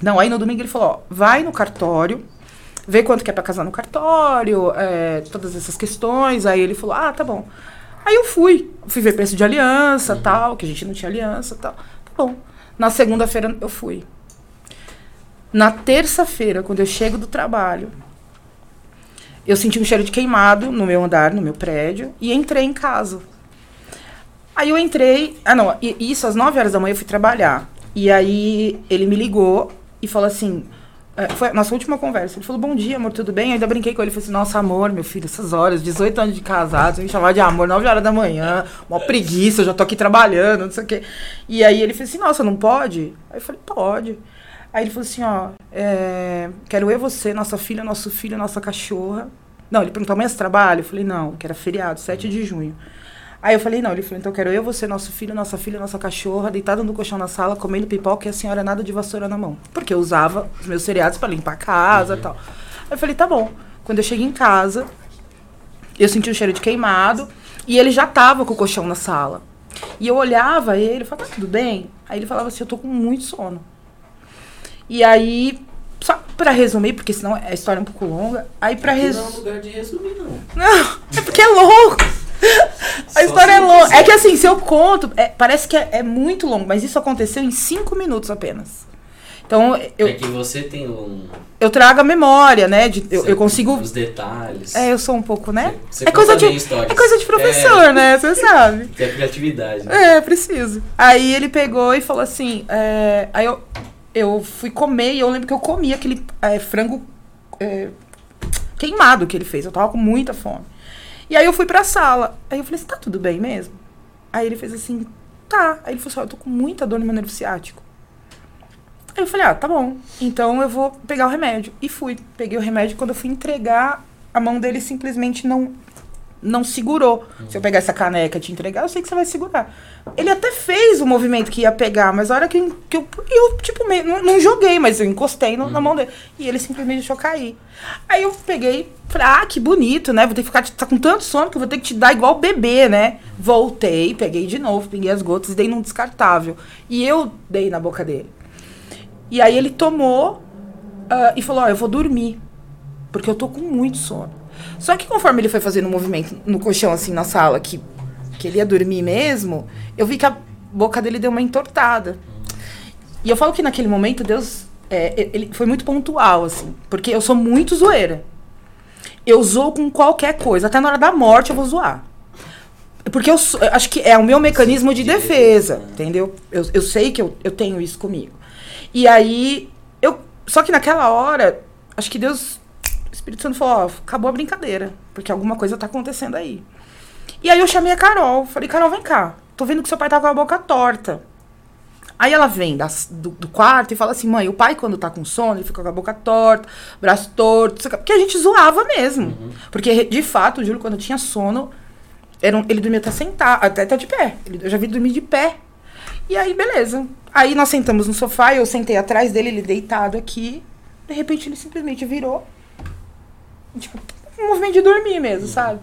Não, aí no domingo ele falou, ó, vai no cartório, vê quanto que é pra casar no cartório, é, todas essas questões. Aí ele falou, ah, tá bom. Aí eu fui, fui ver preço de aliança, Uhum. tal, que a gente não tinha aliança, tal. Tá bom. Na segunda-feira eu fui. Na terça-feira, quando eu chego do trabalho, eu senti um cheiro de queimado no meu andar, no meu prédio, e entrei em casa. Aí eu entrei. Ah, não, isso às 9 horas da manhã eu fui trabalhar. E aí ele me ligou e falou assim. É, foi a nossa última conversa. Ele falou, bom dia, amor, tudo bem? Eu ainda brinquei com ele. Falei assim, nossa, amor, meu filho, essas horas, 18 anos de casado, me chamar de amor, 9 horas da manhã, mó preguiça, eu já tô aqui trabalhando, não sei o quê. E aí ele fez assim, nossa, não pode? Aí eu falei, pode. Aí ele falou assim, ó, é, quero eu, você, nossa filha, nosso filho, nossa cachorra. Não, ele perguntou, amanhã você trabalha? Eu falei, não, que era feriado, 7 de junho. Aí eu falei, não, ele falou, então quero eu, você, nosso filho, nossa filha, nossa cachorra, deitado no colchão na sala, comendo pipoca e a senhora nada de vassoura na mão. Porque eu usava os meus seriados pra limpar a casa e tal. Aí eu falei, tá bom. Quando eu cheguei em casa, eu senti um cheiro de queimado e ele já tava com o colchão na sala. E eu olhava ele e falava, tá tudo bem? Aí ele falava assim, eu tô com muito sono. E aí, só pra resumir, porque senão a história é um pouco longa, aí pra Aqui Não é um resumir... lugar de resumir, não. Não, é porque é louco. A história é longa. É que assim, se eu conto, é- parece que é, é muito longo, mas isso aconteceu em cinco minutos apenas. Então, eu, É que você tem um. eu trago a memória, né? de- eu, eu consigo. Os detalhes. É, eu sou um pouco, né? Você, você É coisa conta de-. É coisa de professor, né? Você sabe. Tem criatividade. né? É, preciso. Aí ele pegou e falou assim. é, aí eu, eu fui comer e eu lembro que eu comi aquele é, frango é, queimado que ele fez. Eu tava com muita fome. E aí eu fui pra sala. Aí eu falei assim, tá tudo bem mesmo? Aí ele fez assim, tá. Aí ele falou assim, eu tô com muita dor no meu nervo ciático. Aí eu falei, ah, tá bom. Então eu vou pegar o remédio. E fui. Peguei o remédio. Quando eu fui entregar, a mão dele simplesmente não não segurou. Se eu pegar essa caneca e te entregar, eu sei que você vai segurar. Ele até fez o movimento que ia pegar, mas a hora que, que eu, eu, tipo, meio, não, não joguei, mas eu encostei no- na mão dele. E ele simplesmente deixou cair. Aí eu peguei, falei, ah, que bonito, né? Vou ter que ficar, tá com tanto sono que eu vou ter que te dar igual bebê, né? Voltei, peguei de novo, peguei as gotas e dei num descartável. E eu dei na boca dele. E aí ele tomou ah, e falou, ó, eu vou dormir. Porque eu tô com muito sono. Só que conforme ele foi fazendo um movimento no colchão, assim, na sala, que, que ele ia dormir mesmo, eu vi que a boca dele deu uma entortada. E eu falo que naquele momento Deus é, ele foi muito pontual, assim. Porque eu sou muito zoeira. Eu zoo com qualquer coisa. Até na hora da morte eu vou zoar. Porque eu, sou- eu acho que é o meu mecanismo de De defesa, entendeu? Eu, eu sei que eu, eu tenho isso comigo. E aí, eu. Só que naquela hora, acho que Deus. O Espírito Santo falou, ó, acabou a brincadeira. Porque alguma coisa tá acontecendo aí. E aí eu chamei a Carol. Falei, Carol, vem cá. Tô vendo que seu pai tá com a boca torta. Aí ela vem das- do, do quarto e fala assim, mãe, o pai quando tá com sono, ele fica com a boca torta, braço torto, porque a gente zoava mesmo. Porque, de fato, o Júlio, quando tinha sono, era um- ele dormia até sentar, até tá de pé. Ele, eu já vi dormir de pé. E aí, beleza. Aí nós sentamos no sofá, eu sentei atrás dele, ele deitado aqui. De repente, ele simplesmente virou. Tipo, um movimento de dormir mesmo, sabe?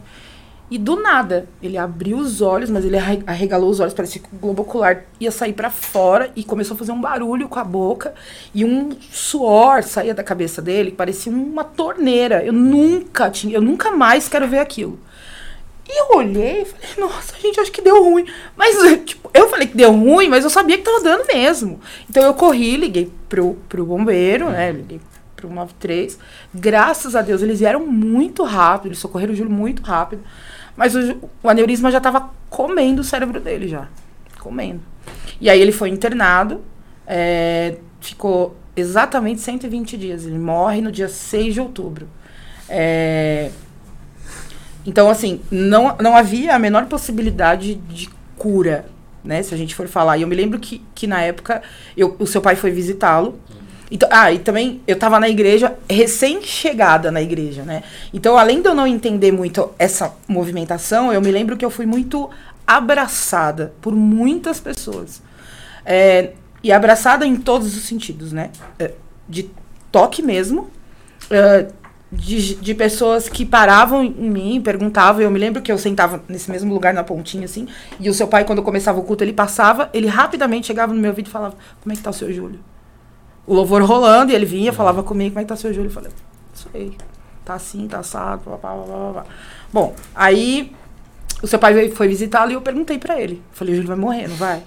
E do nada, ele abriu os olhos, mas ele arre- arregalou os olhos, parecia que o globo ocular ia sair pra fora e começou a fazer um barulho com a boca e um suor saía da cabeça dele, parecia uma torneira. Eu nunca tinha, eu nunca mais quero ver aquilo. E eu olhei e falei, nossa, gente, acho que deu ruim. Mas, tipo, eu falei que deu ruim, mas eu sabia que tava dando mesmo. Então eu corri, liguei pro, pro bombeiro, né? Liguei pro 93. Graças a Deus, eles vieram muito rápido, eles socorreram o Júlio muito rápido. Mas o, o aneurisma já tava comendo o cérebro dele já. Comendo. E aí ele foi internado, é, ficou exatamente 120 dias. Ele morre no dia 6 de outubro. É, então, assim, não, não havia a menor possibilidade de cura, né? Se a gente for falar. E eu me lembro que, que na época, eu, o seu pai foi visitá-lo. Então, ah, e também eu tava na igreja, recém-chegada na igreja, né? Então, além de eu não entender muito essa movimentação, eu me lembro que eu fui muito abraçada por muitas pessoas. É, e abraçada em todos os sentidos, né? É, de toque mesmo, é, de, de pessoas que paravam em mim, perguntavam. Eu me lembro que eu sentava nesse mesmo lugar na pontinha, assim, e o seu pai, quando começava o culto, ele passava, ele rapidamente chegava no meu ouvido e falava: Como é que tá o seu Júlio? O louvor rolando, e ele vinha, falava comigo: Como é que tá o seu Júlio? Eu falei: Isso aí, tá assim, tá assado, blá, blá, blá, blá. Bom, aí o seu pai foi visitá-lo e eu perguntei para ele. Falei: Júlio vai morrer, não vai?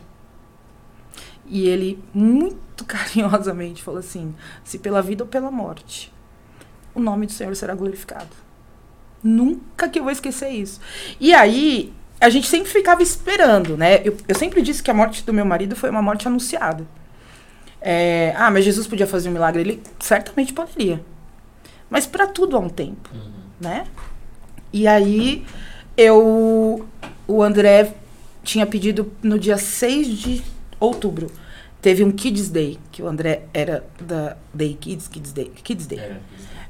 E ele, muito carinhosamente, falou assim: se pela vida ou pela morte, o nome do Senhor será glorificado. Nunca que eu vou esquecer isso. E aí, a gente sempre ficava esperando, né? Eu, eu sempre disse que a morte do meu marido foi uma morte anunciada. É, ah, mas Jesus podia fazer um milagre? Ele certamente poderia. Mas para tudo há um tempo, uhum. né? E aí, eu. O André tinha pedido no dia 6 de outubro. Teve um Kids Day, que o André era da Day Kids, Kids Day. Kids Day. É,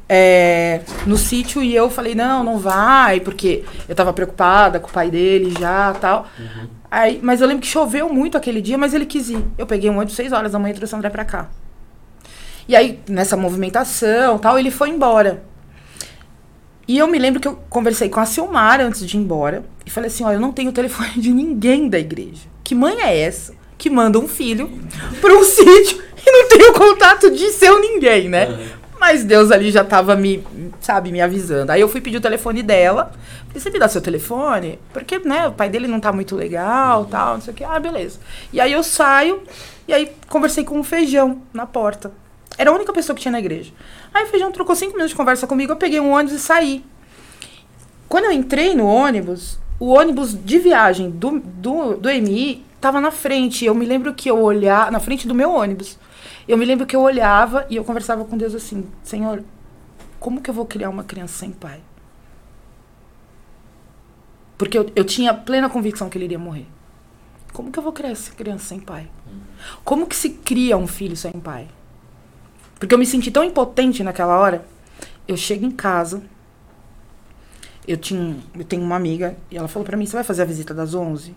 é, no sítio e eu falei, não, não vai, porque eu tava preocupada com o pai dele já tal. Uhum. Aí, mas eu lembro que choveu muito aquele dia, mas ele quis ir. Eu peguei um ônibus 6 horas da manhã e trouxe o André pra cá. E aí, nessa movimentação tal, ele foi embora. E eu me lembro que eu conversei com a Silmar antes de ir embora e falei assim: olha, eu não tenho o telefone de ninguém da igreja. Que mãe é essa? que manda um filho para um sítio e não tem o contato de seu ninguém, né? Uhum. Mas Deus ali já tava me, sabe, me avisando. Aí eu fui pedir o telefone dela. Falei, você me dá seu telefone? Porque, né, o pai dele não tá muito legal, tal, não sei o que. Ah, beleza. E aí eu saio e aí conversei com o Feijão na porta. Era a única pessoa que tinha na igreja. Aí o Feijão trocou cinco minutos de conversa comigo, eu peguei um ônibus e saí. Quando eu entrei no ônibus, o ônibus de viagem do, do, do MI tava na frente. Eu me lembro que eu olhava, na frente do meu ônibus. Eu me lembro que eu olhava e eu conversava com Deus assim: Senhor, como que eu vou criar uma criança sem pai? Porque eu, eu tinha plena convicção que ele iria morrer. Como que eu vou criar essa criança sem pai? Como que se cria um filho sem pai? Porque eu me senti tão impotente naquela hora. Eu chego em casa. Eu tinha, eu tenho uma amiga e ela falou para mim: "Você vai fazer a visita das 11?"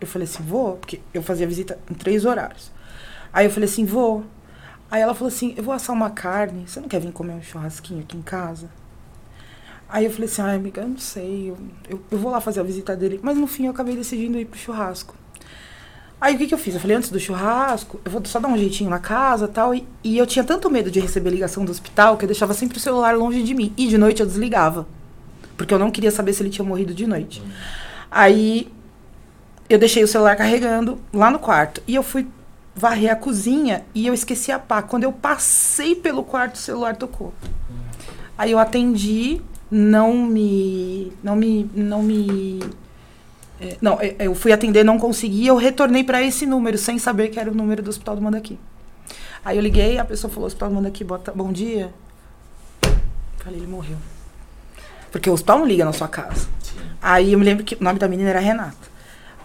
Eu falei assim, vou, porque eu fazia visita em três horários. Aí eu falei assim, vou. Aí ela falou assim, eu vou assar uma carne, você não quer vir comer um churrasquinho aqui em casa? Aí eu falei assim, ai amiga, eu não sei, eu, eu, eu, vou lá fazer a visita dele. Mas no fim eu acabei decidindo ir pro churrasco. Aí o que, que eu fiz? Eu falei, antes do churrasco, eu vou só dar um jeitinho na casa tal, e tal. E eu tinha tanto medo de receber ligação do hospital que eu deixava sempre o celular longe de mim. E de noite eu desligava. Porque eu não queria saber se ele tinha morrido de noite. Hum. Aí eu deixei o celular carregando lá no quarto. E eu fui varrer a cozinha e eu esqueci a pá. Quando eu passei pelo quarto, o celular tocou. Aí eu atendi, não me. Não me. Não me. É, não, é, eu fui atender, não consegui, eu retornei para esse número, sem saber que era o número do Hospital do Mandaqui. Aí eu liguei, a pessoa falou: Hospital do Mandaqui, bota, bom dia. Falei, ele morreu. Porque o hospital não liga na sua casa. Aí eu me lembro que o nome da menina era Renata.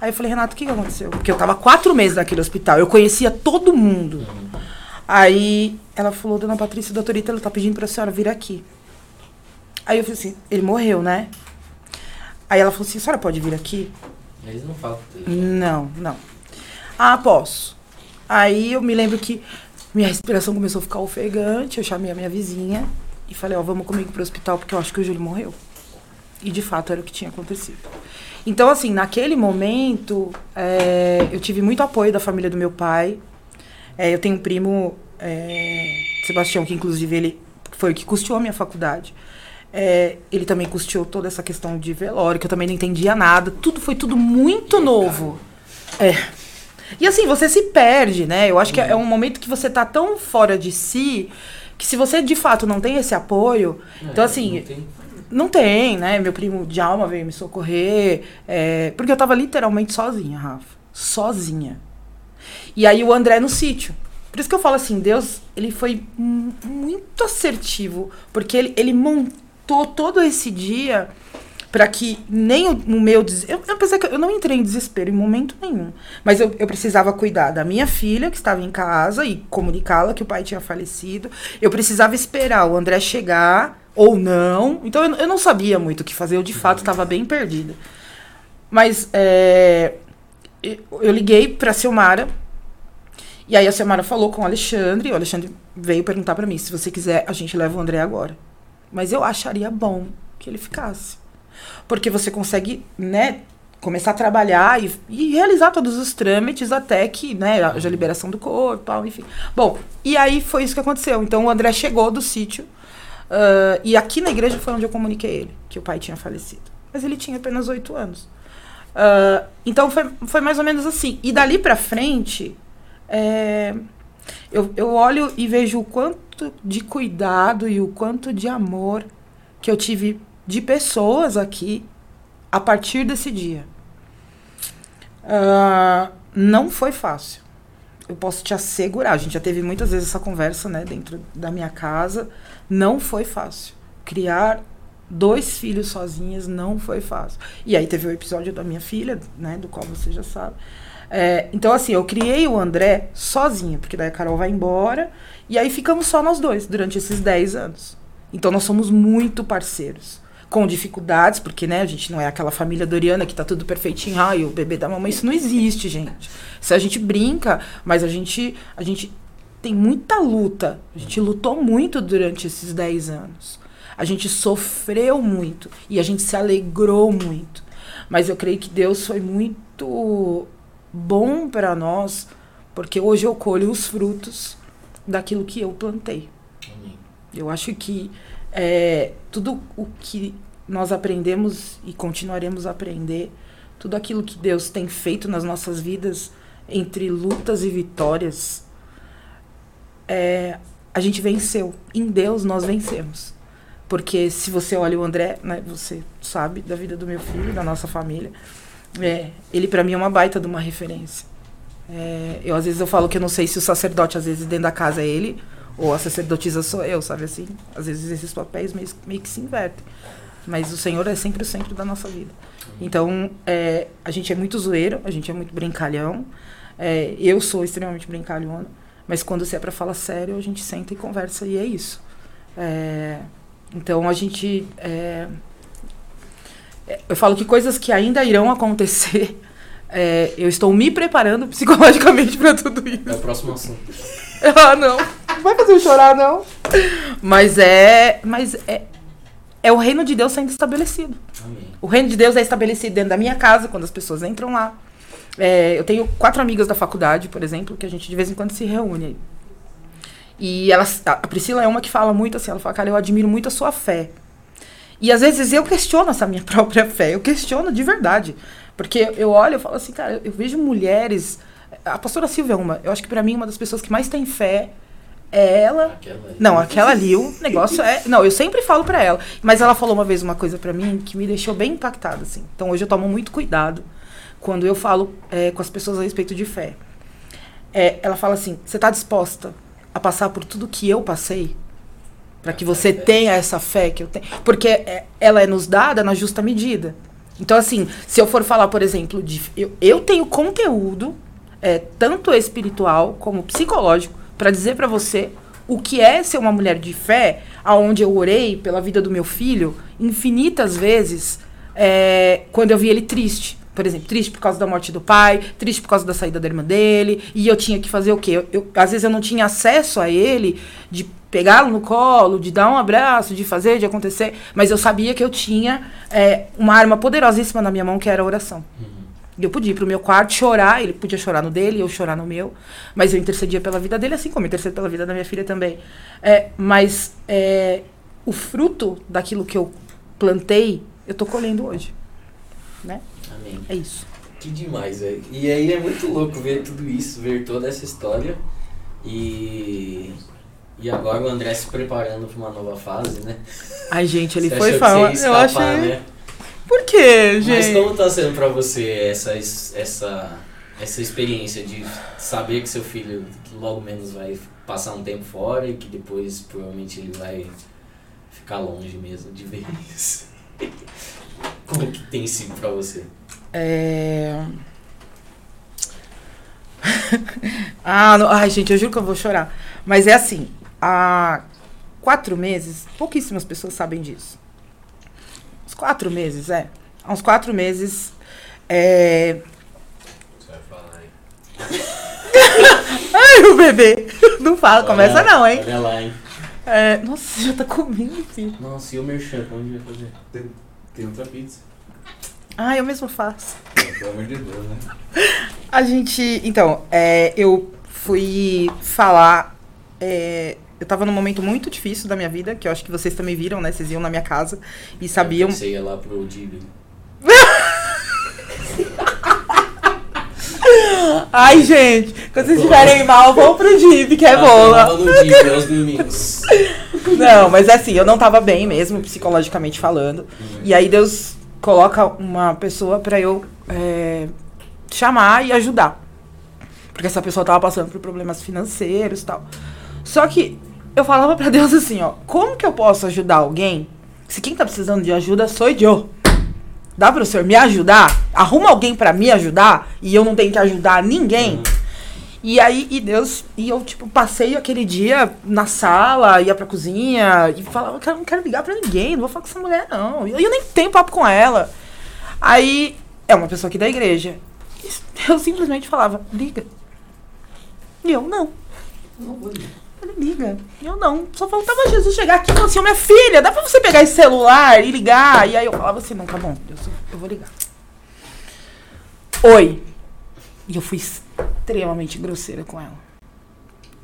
Aí eu falei, Renato, o que, que aconteceu? Porque eu tava quatro meses naquele hospital, eu conhecia todo mundo. Aí ela falou, dona Patrícia, doutorita, ela tá pedindo pra senhora vir aqui. Aí eu falei assim, ele morreu, né? Aí ela falou assim, a senhora pode vir aqui? Eles não falam. Não, não. Ah, posso. Aí eu me lembro que minha respiração começou a ficar ofegante, eu chamei a minha vizinha e falei, ó, vamos comigo pro hospital porque eu acho que o Júlio morreu. E de fato era o que tinha acontecido. Então, assim, naquele momento, é, eu tive muito apoio da família do meu pai. É, eu tenho um primo, é, Sebastião, que inclusive ele foi o que custeou a minha faculdade. É, ele também custeou toda essa questão de velório, que eu também não entendia nada. Tudo foi tudo muito novo. É. E assim, você se perde, né? Eu acho que é um momento que você tá tão fora de si que se você de fato não tem esse apoio. É, então, assim, não tem, né? Meu primo de alma veio me socorrer. É, porque eu tava literalmente sozinha, Rafa. Sozinha. E aí o André no sítio. Por isso que eu falo assim, Deus, ele foi muito assertivo. Porque ele, ele montou todo esse dia para que nem o, o meu eu, que eu não entrei em desespero em momento nenhum, mas eu, eu precisava cuidar da minha filha que estava em casa e comunicá-la que o pai tinha falecido. Eu precisava esperar o André chegar ou não. Então eu, eu não sabia muito o que fazer, eu de fato estava bem perdida. Mas é, eu liguei pra Silmara. E aí a Silmara falou com o Alexandre. E o Alexandre veio perguntar para mim: se você quiser, a gente leva o André agora. Mas eu acharia bom que ele ficasse. Porque você consegue, né, começar a trabalhar e, e, realizar todos os trâmites até que, né, haja liberação do corpo, enfim. Bom, e aí foi isso que aconteceu. Então o André chegou do sítio uh, e aqui na igreja foi onde eu comuniquei ele, que o pai tinha falecido. Mas ele tinha apenas oito anos. Uh, então foi, foi mais ou menos assim. E dali pra frente, é, eu, eu olho e vejo o quanto de cuidado e o quanto de amor que eu tive de pessoas aqui a partir desse dia. Uh, não foi fácil. Eu posso te assegurar. A gente já teve muitas vezes essa conversa, né, dentro da minha casa. Não foi fácil. Criar dois filhos sozinhas não foi fácil. E aí teve o episódio da minha filha, né, do qual você já sabe. É, então, assim, eu criei o André sozinha, porque daí a Carol vai embora. E aí ficamos só nós dois durante esses 10 anos. Então, nós somos muito parceiros com dificuldades, porque né, a gente não é aquela família doriana que tá tudo perfeitinho, ai, o bebê da mamãe, isso não existe, gente. Se a gente brinca, mas a gente a gente tem muita luta. A gente lutou muito durante esses 10 anos. A gente sofreu muito e a gente se alegrou muito. Mas eu creio que Deus foi muito bom para nós, porque hoje eu colho os frutos daquilo que eu plantei. Eu acho que é, tudo o que nós aprendemos e continuaremos a aprender, tudo aquilo que Deus tem feito nas nossas vidas, entre lutas e vitórias, é, a gente venceu. Em Deus nós vencemos. Porque se você olha o André, né, você sabe da vida do meu filho, da nossa família, é, ele para mim é uma baita de uma referência. É, eu às vezes eu falo que eu não sei se o sacerdote às vezes dentro da casa é ele ou a sacerdotisa sou eu, sabe assim? Às vezes esses papéis meio, meio que se invertem. Mas o Senhor é sempre o centro da nossa vida. Então, é, a gente é muito zoeiro, a gente é muito brincalhão. É, eu sou extremamente brincalhona. Mas quando você é para falar sério, a gente senta e conversa e é isso. É, então, a gente... É, eu falo que coisas que ainda irão acontecer... É, eu estou me preparando psicologicamente para tudo isso. É o próximo assunto. ah, não. Não vai fazer eu chorar, não. Mas é. Mas é. É o reino de Deus sendo estabelecido. Amém. O reino de Deus é estabelecido dentro da minha casa, quando as pessoas entram lá. É, eu tenho quatro amigas da faculdade, por exemplo, que a gente de vez em quando se reúne. E elas, a Priscila é uma que fala muito assim, ela fala, cara, eu admiro muito a sua fé. E às vezes eu questiono essa minha própria fé, eu questiono de verdade. Porque eu olho e falo assim, cara, eu vejo mulheres a pastora Silvia é uma. Eu acho que para mim uma das pessoas que mais tem fé é ela. Aquela não, aquela ali, o negócio é. Não, eu sempre falo para ela. Mas ela falou uma vez uma coisa para mim que me deixou bem impactada, assim. Então hoje eu tomo muito cuidado quando eu falo é, com as pessoas a respeito de fé. É, ela fala assim: você está disposta a passar por tudo que eu passei? Para que você tenha essa fé que eu tenho. Porque é, ela é nos dada na justa medida. Então, assim, se eu for falar, por exemplo, de. Eu, eu tenho conteúdo é, tanto espiritual como psicológico, para dizer para você o que é ser uma mulher de fé, aonde eu orei pela vida do meu filho infinitas vezes, é, quando eu vi ele triste. Por exemplo, triste por causa da morte do pai, triste por causa da saída da irmã dele, e eu tinha que fazer o quê? Eu, eu, às vezes eu não tinha acesso a ele, de pegá-lo no colo, de dar um abraço, de fazer, de acontecer, mas eu sabia que eu tinha é, uma arma poderosíssima na minha mão, que era a oração. Uhum. Eu podia ir pro meu quarto chorar, ele podia chorar no dele, eu chorar no meu, mas eu intercedia pela vida dele, assim como eu intercedo pela vida da minha filha também. É, mas é, o fruto daquilo que eu plantei, eu tô colhendo hoje. Né? Amém. É isso. Que demais, velho. E aí é muito louco ver tudo isso, ver toda essa história. E e agora o André se preparando para uma nova fase, né? Ai, gente, ele Você foi falar. Eu achei. Né? Por quê, gente? Mas como tá sendo pra você essa, essa, essa experiência de saber que seu filho logo menos vai passar um tempo fora e que depois provavelmente ele vai ficar longe mesmo de vez? Como que tem sido pra você? É... ah, não... ai, gente, eu juro que eu vou chorar. Mas é assim, há quatro meses, pouquíssimas pessoas sabem disso quatro meses, é. Há uns quatro meses, É... Você vai falar aí. Ai, o bebê. Não fala, começa Olha- não, hein? Olha lá, hein? É... Nossa, já tá comendo, filho. Nossa, e o merchan? Onde vai fazer? Tem, tem outra pizza. Ah, eu mesmo faço. Pelo amor de Deus, né? A gente. Então, é, eu fui falar. é, eu tava num momento muito difícil da minha vida, que eu acho que vocês também viram, né? Vocês iam na minha casa e sabiam. Você ia lá pro Dib. Ai, gente, quando vocês estiverem mal, vão pro Jeep, que é boa. Tava no Dib aos domingos. Não, mas é assim, eu não tava bem mesmo, psicologicamente falando. E aí Deus coloca uma pessoa pra eu é, chamar e ajudar. Porque essa pessoa tava passando por problemas financeiros e tal. Só que eu falava pra Deus assim, ó, como que eu posso ajudar alguém se quem tá precisando de ajuda sou eu? Dá pro senhor me ajudar? Arruma alguém pra me ajudar e eu não tenho que ajudar ninguém? E aí, e Deus, e eu, tipo, passei aquele dia na sala, ia pra cozinha, e falava, cara, não quero ligar pra ninguém, não vou falar com essa mulher, não. E eu, eu nem tenho papo com ela. Aí, é uma pessoa aqui da igreja. Eu simplesmente falava, liga. E eu, não. Não vou ligar. Ele liga. E eu não. Só faltava Jesus chegar aqui e falar assim, minha filha, dá pra você pegar esse celular e ligar? E aí eu falava assim, não, tá bom, Deus, eu vou ligar. Oi. E eu fui extremamente grosseira com ela.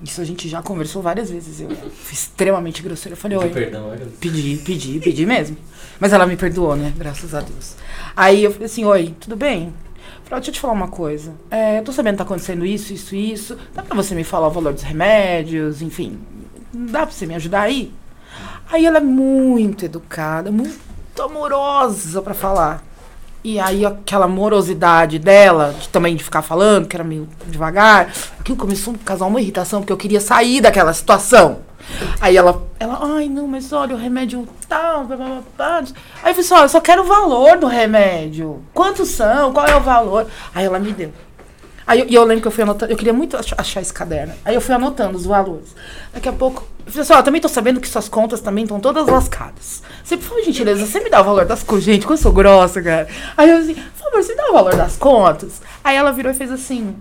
Isso a gente já conversou várias vezes. Eu fui extremamente grosseira. Eu falei, oi. perdão. Pedi, pedi, pedi mesmo. Mas ela me perdoou, né? Graças a Deus. Aí eu falei assim, oi, tudo bem? Falei, deixa eu te falar uma coisa. É, eu tô sabendo que tá acontecendo isso, isso, isso. Dá pra você me falar o valor dos remédios, enfim. Dá pra você me ajudar aí? Aí ela é muito educada, muito amorosa pra falar. E aí aquela morosidade dela, de, também de ficar falando, que era meio devagar, aquilo começou a causar uma irritação, porque eu queria sair daquela situação. Aí ela, ela, ai não, mas olha, o remédio tal, blá, blá, blá. Aí eu falei assim, olha, eu só quero o valor do remédio. Quantos são? Qual é o valor? Aí ela me deu. Aí eu, eu lembro que eu fui anotando, eu queria muito ach- achar esse caderno. Aí eu fui anotando os valores. Daqui a pouco, eu falei assim, também tô sabendo que suas contas também estão todas lascadas. Você, por favor, gentileza, você me dá o valor das contas. Gente, como eu sou grossa, cara. Aí eu assim, por favor, você dá o valor das contas? Aí ela virou e fez assim,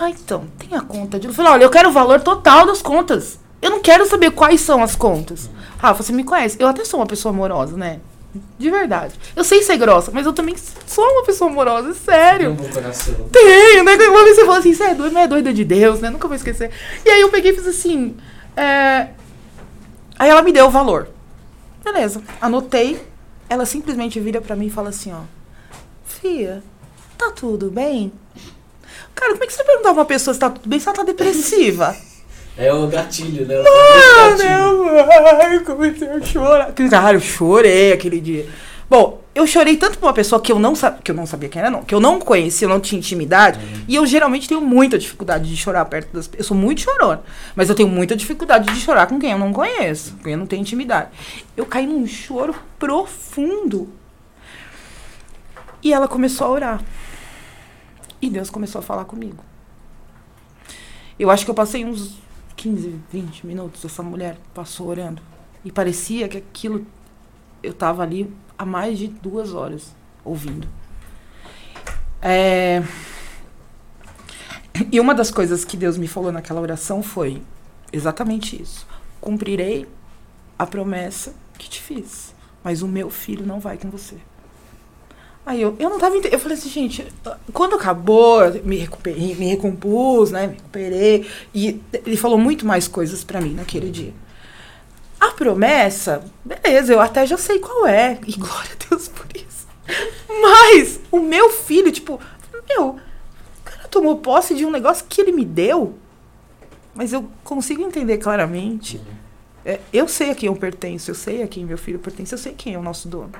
ah, então, tem a conta de... Eu falei, olha, eu quero o valor total das contas. Eu não quero saber quais são as contas. Rafa, você me conhece. Eu até sou uma pessoa amorosa, né? De verdade. Eu sei ser grossa, mas eu também sou uma pessoa amorosa, é Tem sério. um bom coração. Tenho, né? Uma vez você falou assim, você é doida, é doida de Deus, né? Nunca vou esquecer. E aí eu peguei e fiz assim. é, Aí ela me deu o valor. Beleza. Anotei. Ela simplesmente vira pra mim e fala assim, ó. Fia, tá tudo bem? Cara, como é que você perguntar pra uma pessoa se tá tudo bem se ela tá depressiva? É o gatilho, né? O Ah, gatilho. meu, ai, eu comecei a chorar. Cara, eu chorei aquele dia. Bom, eu chorei tanto por uma pessoa que eu não sabia, que eu não sabia quem era, não, que eu não conhecia, eu não tinha intimidade, e eu geralmente tenho muita dificuldade de chorar perto das pessoas. Eu sou muito chorona, mas eu tenho muita dificuldade de chorar com quem eu não conheço, com quem eu não tenho intimidade. Eu caí num choro profundo. E ela começou a orar. E Deus começou a falar comigo. Eu acho que eu passei uns 15, 20 minutos, essa mulher passou orando. E parecia que aquilo. Eu tava ali há mais de duas horas ouvindo. É, E uma das coisas que Deus me falou naquela oração foi exatamente isso. Cumprirei a promessa que te fiz, mas o meu filho não vai com você. Aí eu, eu não tava entendendo. Eu falei assim, gente, quando acabou, eu me recuperei, me recompus, né? Me recuperei. E ele falou muito mais coisas pra mim naquele dia. A promessa, beleza, eu até já sei qual é. E glória a Deus por isso. Mas o meu filho, tipo, meu, o cara tomou posse de um negócio que ele me deu. Mas eu consigo entender claramente. É, eu sei a quem eu pertenço, eu sei a quem meu filho pertence, eu sei quem é o nosso dono.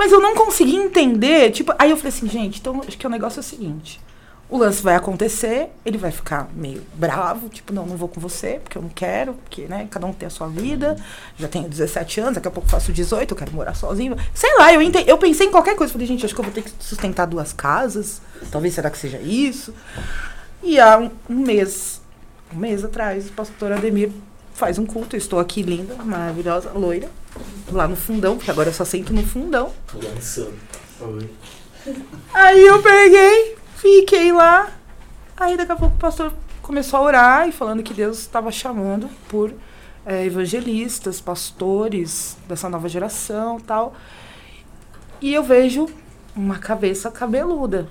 Mas eu não consegui entender, tipo, aí eu falei assim, gente, então acho que o negócio é o seguinte. O lance vai acontecer, ele vai ficar meio bravo, tipo, não, não vou com você, porque eu não quero, porque, né, cada um tem a sua vida. Já tenho 17 anos, daqui a pouco faço 18, eu quero morar sozinho. Sei lá, eu, eu pensei em qualquer coisa. Falei, gente, acho que eu vou ter que sustentar duas casas. Talvez será que seja isso? E há um, um mês, um mês atrás, o pastor Ademir faz um culto. Eu estou aqui linda, maravilhosa, loira, lá no fundão, porque agora eu só sento no fundão. Oi. Aí eu peguei, fiquei lá. Aí daqui a pouco o pastor começou a orar e falando que Deus estava chamando por é, evangelistas, pastores dessa nova geração tal. E eu vejo uma cabeça cabeluda.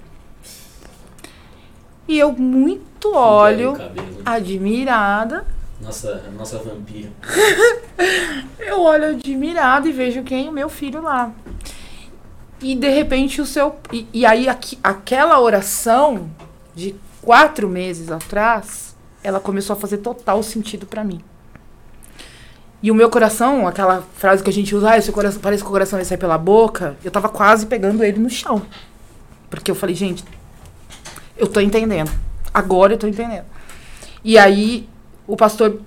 E eu muito olho, admirada. Nossa, nossa vampira. Eu olho admirada e vejo quem? O meu filho lá. E de repente o seu. E, e aí aqui- aquela oração de quatro meses atrás, ela começou a fazer total sentido pra mim. E o meu coração, aquela frase que a gente usa, ah, seu coração, parece que o coração vai sair pela boca, eu tava quase pegando ele no chão. Porque eu falei, gente, eu tô entendendo. Agora eu tô entendendo. E aí o pastor,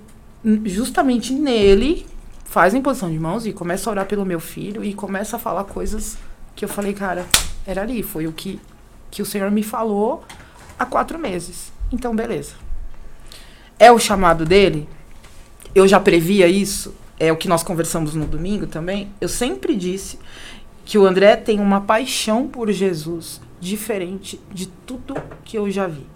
justamente nele, faz a imposição de mãos e começa a orar pelo meu filho e começa a falar coisas que eu falei, cara, era ali, foi o que, que o Senhor me falou há quatro meses. Então, beleza. É o chamado dele? Eu já previa isso? É o que nós conversamos no domingo também? Eu sempre disse que o André tem uma paixão por Jesus diferente de tudo que eu já vi.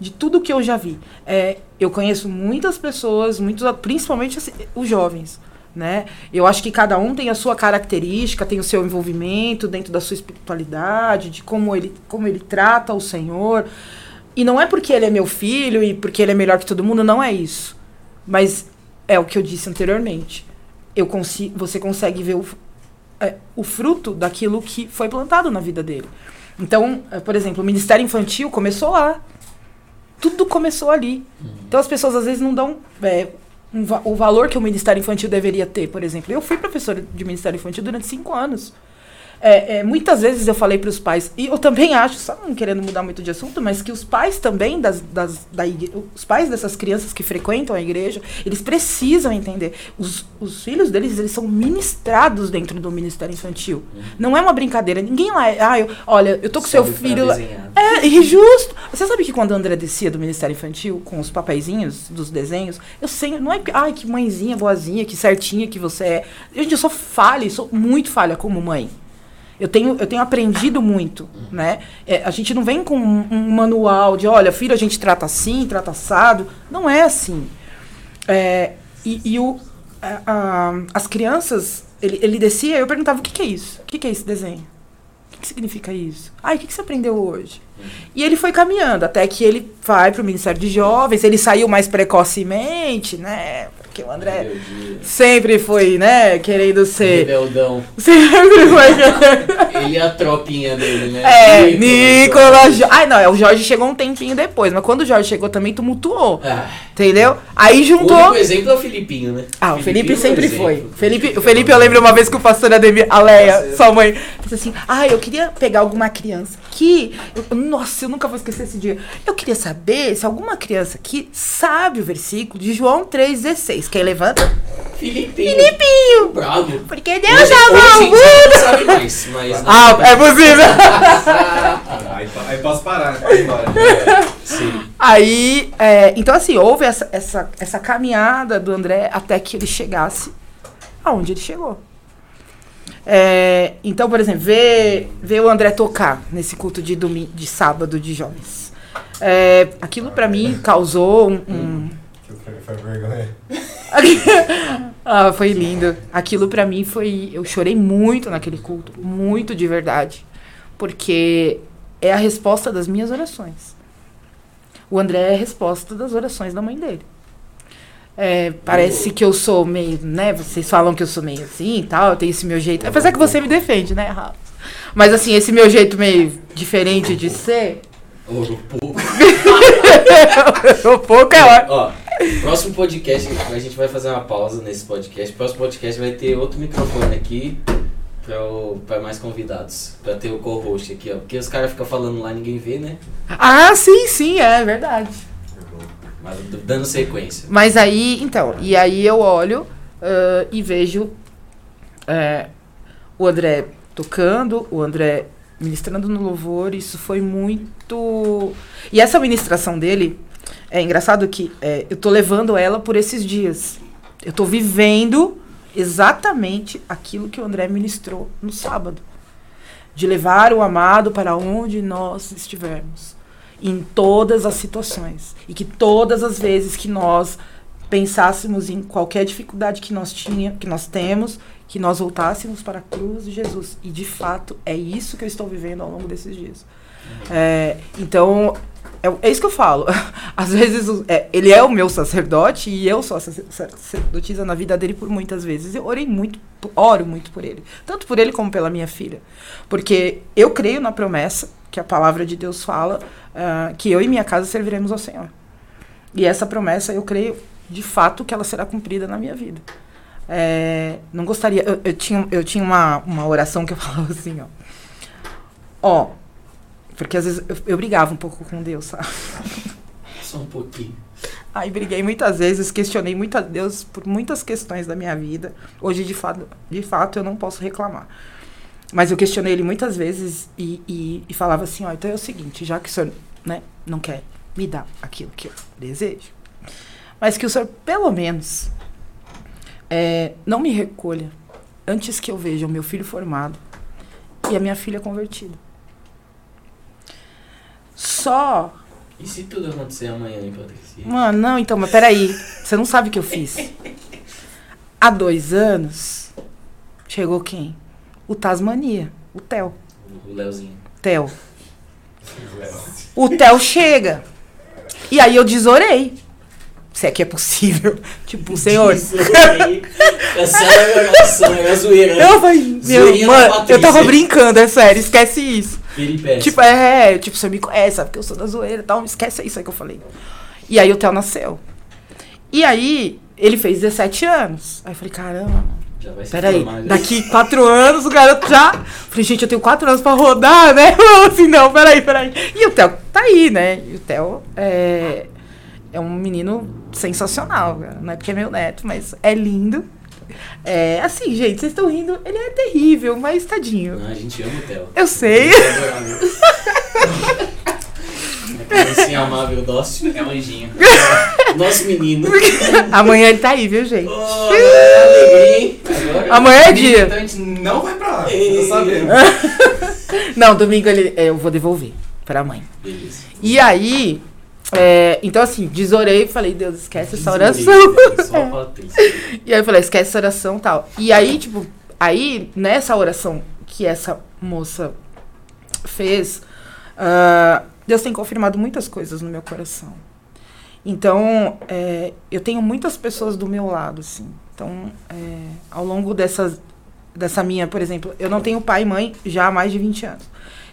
De tudo que eu já vi. É, eu conheço muitas pessoas, muitos, principalmente assim, os jovens, né? Eu acho que cada um tem a sua característica, tem o seu envolvimento dentro da sua espiritualidade, de como ele, como ele trata o Senhor. E não é porque ele é meu filho e porque ele é melhor que todo mundo, não é isso. Mas é o que eu disse anteriormente. Eu você consegue ver o, é, o fruto daquilo que foi plantado na vida dele. Então, é, por exemplo, o Ministério Infantil começou lá. Tudo começou ali. Então as pessoas às vezes não dão é, um o valor que o Ministério Infantil deveria ter, por exemplo. Eu fui professora de Ministério Infantil durante cinco anos. É, é, muitas vezes eu falei para os pais, e eu também acho, só não querendo mudar muito de assunto, mas que os pais também, das, das, da igre- os pais dessas crianças que frequentam a igreja, eles precisam entender. Os, os filhos deles, eles são ministrados dentro do Ministério Infantil. Não é uma brincadeira. Ninguém lá, é, ah, eu, olha, eu tô com seu Sobe pra filho lá. É, e justo. Você sabe que quando a André descia do Ministério Infantil com os papeizinhos dos desenhos, eu sei, não é que, ai, que mãezinha, boazinha, que certinha que você é. Gente, eu sou falha, sou muito falha como mãe. Eu tenho, eu tenho aprendido muito, né? É, a gente não vem com um, um manual de, olha, filho, a gente trata assim, trata assado. Não é assim. É, e e o, a- a- as crianças, ele, ele descia, eu perguntava, o que, que é isso? O que, que é esse desenho? O que, significa isso? Ai, o que, que você aprendeu hoje? E ele foi caminhando, até que ele vai para o Ministério de Jovens, ele saiu mais precocemente, né? Porque o André Rebeldia. sempre foi, né, querendo ser... Rebeldão. Sempre foi... Ele é a tropinha dele, né? É, Nicolas Nicolas. Ai, não, é, o Jorge chegou um tempinho depois, mas quando o Jorge chegou também tumultuou. Ah, Entendeu? Aí o juntou. único exemplo é o Filipinho, né? Ah, o Felipe um sempre exemplo. foi. Felipe, o Felipe, eu lembro uma vez que o pastor Ademir, a Leia, sua mãe, disse assim: Ah, eu queria pegar alguma criança que. eu- nossa, eu nunca vou esquecer esse dia. Eu queria saber se alguma criança aqui sabe o versículo de João 3,16. Quem levanta? Filipinho. Filipinho! Bravo. Porque Deus Hoje, amou hoje a o mundo! não sabe mais, mas... Ah, é possível! Aí, aí posso parar, né? Pode ir embora. Sim. Aí, é, então assim, houve essa, essa, essa caminhada do André até que ele chegasse aonde ele chegou. É, então, por exemplo, ver, ver o André tocar nesse culto de, domingo, de sábado de jovens. É, aquilo pra mim causou um- um, Foi vergonha. ah, foi lindo. Aquilo pra mim foi. Eu chorei muito naquele culto. Muito de verdade. Porque é a resposta das minhas orações. O André é a resposta das orações da mãe dele. É, parece que eu sou meio, né? Vocês falam que eu sou meio assim e tal, eu tenho esse meu jeito. Apesar que você me defende, né, Rafa? Mas assim, esse meu jeito meio diferente de ser. Ouro pouco. um pouco é ótimo. Ó, próximo podcast, a gente vai fazer uma pausa nesse podcast. Próximo podcast vai ter outro microfone aqui pra, o- pra mais convidados. Pra ter o co-host aqui, ó. Porque os caras ficam falando lá, ninguém vê, né? Ah, sim, sim, é verdade. Dando sequência. Mas aí, então, e aí eu olho ah, e vejo é, o André tocando, o André ministrando no louvor, isso foi muito. E essa ministração dele, é engraçado que é, eu tô levando ela por esses dias. Eu tô vivendo exatamente aquilo que o André ministrou no sábado. de levar o amado para onde nós estivermos, em todas as situações, e que todas as vezes que nós pensássemos em qualquer dificuldade que nós tinha, que nós temos, que nós voltássemos para a cruz de Jesus. E de fato é isso que eu estou vivendo ao longo desses dias. É, então é, é, isso que eu falo. Às vezes é, ele é o meu sacerdote e eu sou a sacerdotisa na vida dele por muitas vezes. Eu orei muito, oro muito por ele, tanto por ele como pela minha filha, porque eu creio na promessa que a palavra de Deus fala uh, que eu e minha casa serviremos ao Senhor. E essa promessa eu creio de fato que ela será cumprida na minha vida. É, não gostaria. Eu, eu, tinha, eu tinha uma, uma oração que eu falava assim, ó. Ó, porque às vezes eu, eu brigava um pouco com Deus, sabe? Só um pouquinho. Aí briguei muitas vezes, questionei muito a Deus por muitas questões da minha vida. Hoje, de fato, de fato eu não posso reclamar. Mas eu questionei ele muitas vezes e, e, e falava assim, ó, então é o seguinte, já que o senhor né, não quer me dar aquilo que eu desejo, mas que o senhor, pelo menos, é, não me recolha antes que eu veja o meu filho formado e a minha filha convertida. Só. E se tudo acontecer amanhã, hein, Patrícia? Mano, não, então, mas peraí. Você não sabe o que eu fiz. Há dois anos, chegou quem? O Tasmania, o Theo. O Leozinho. Theo. O Theo chega. E aí eu desorei se é que é possível. Tipo, senhor. Essa é a é a zoeira. Eu falei, meu, mano, eu tava brincando, é sério, esquece isso. Peripécia. Tipo, é, tipo, você me conhece, sabe que eu sou da zoeira e tal, esquece isso aí que eu falei. E aí o Theo nasceu. E aí, ele fez 17 anos. Aí eu falei, caramba. Já vai Peraí, daqui quatro anos o garoto já. Falei, gente, eu tenho quatro anos pra rodar, né? Assim, não, peraí, peraí. E o Theo tá aí, né? E o Theo é é um menino sensacional, Não é porque é meu neto, mas é lindo. É, assim, gente, vocês estão rindo. Ele é terrível, mas tadinho. Não, a gente ama o Theo. Eu sei. É criancinha amável, dócil. É um anjinho. Nosso menino. Amanhã ele tá aí, viu, gente? Oh? Agora, Amanhã é dia. Então a gente não vai pra lá, tá sabendo. não, domingo ele, eu vou devolver pra mãe. Beleza. E aí, é, então, assim, desorei e falei, Deus, esquece essa oração. e aí eu falei, esquece essa oração e tal. E aí, tipo, aí, nessa oração que essa moça fez, uh, Deus tem confirmado muitas coisas no meu coração. Então, é, eu tenho muitas pessoas do meu lado, assim. Então, é, ao longo dessas, dessa minha, por exemplo, eu não tenho pai e mãe já há mais de 20 anos.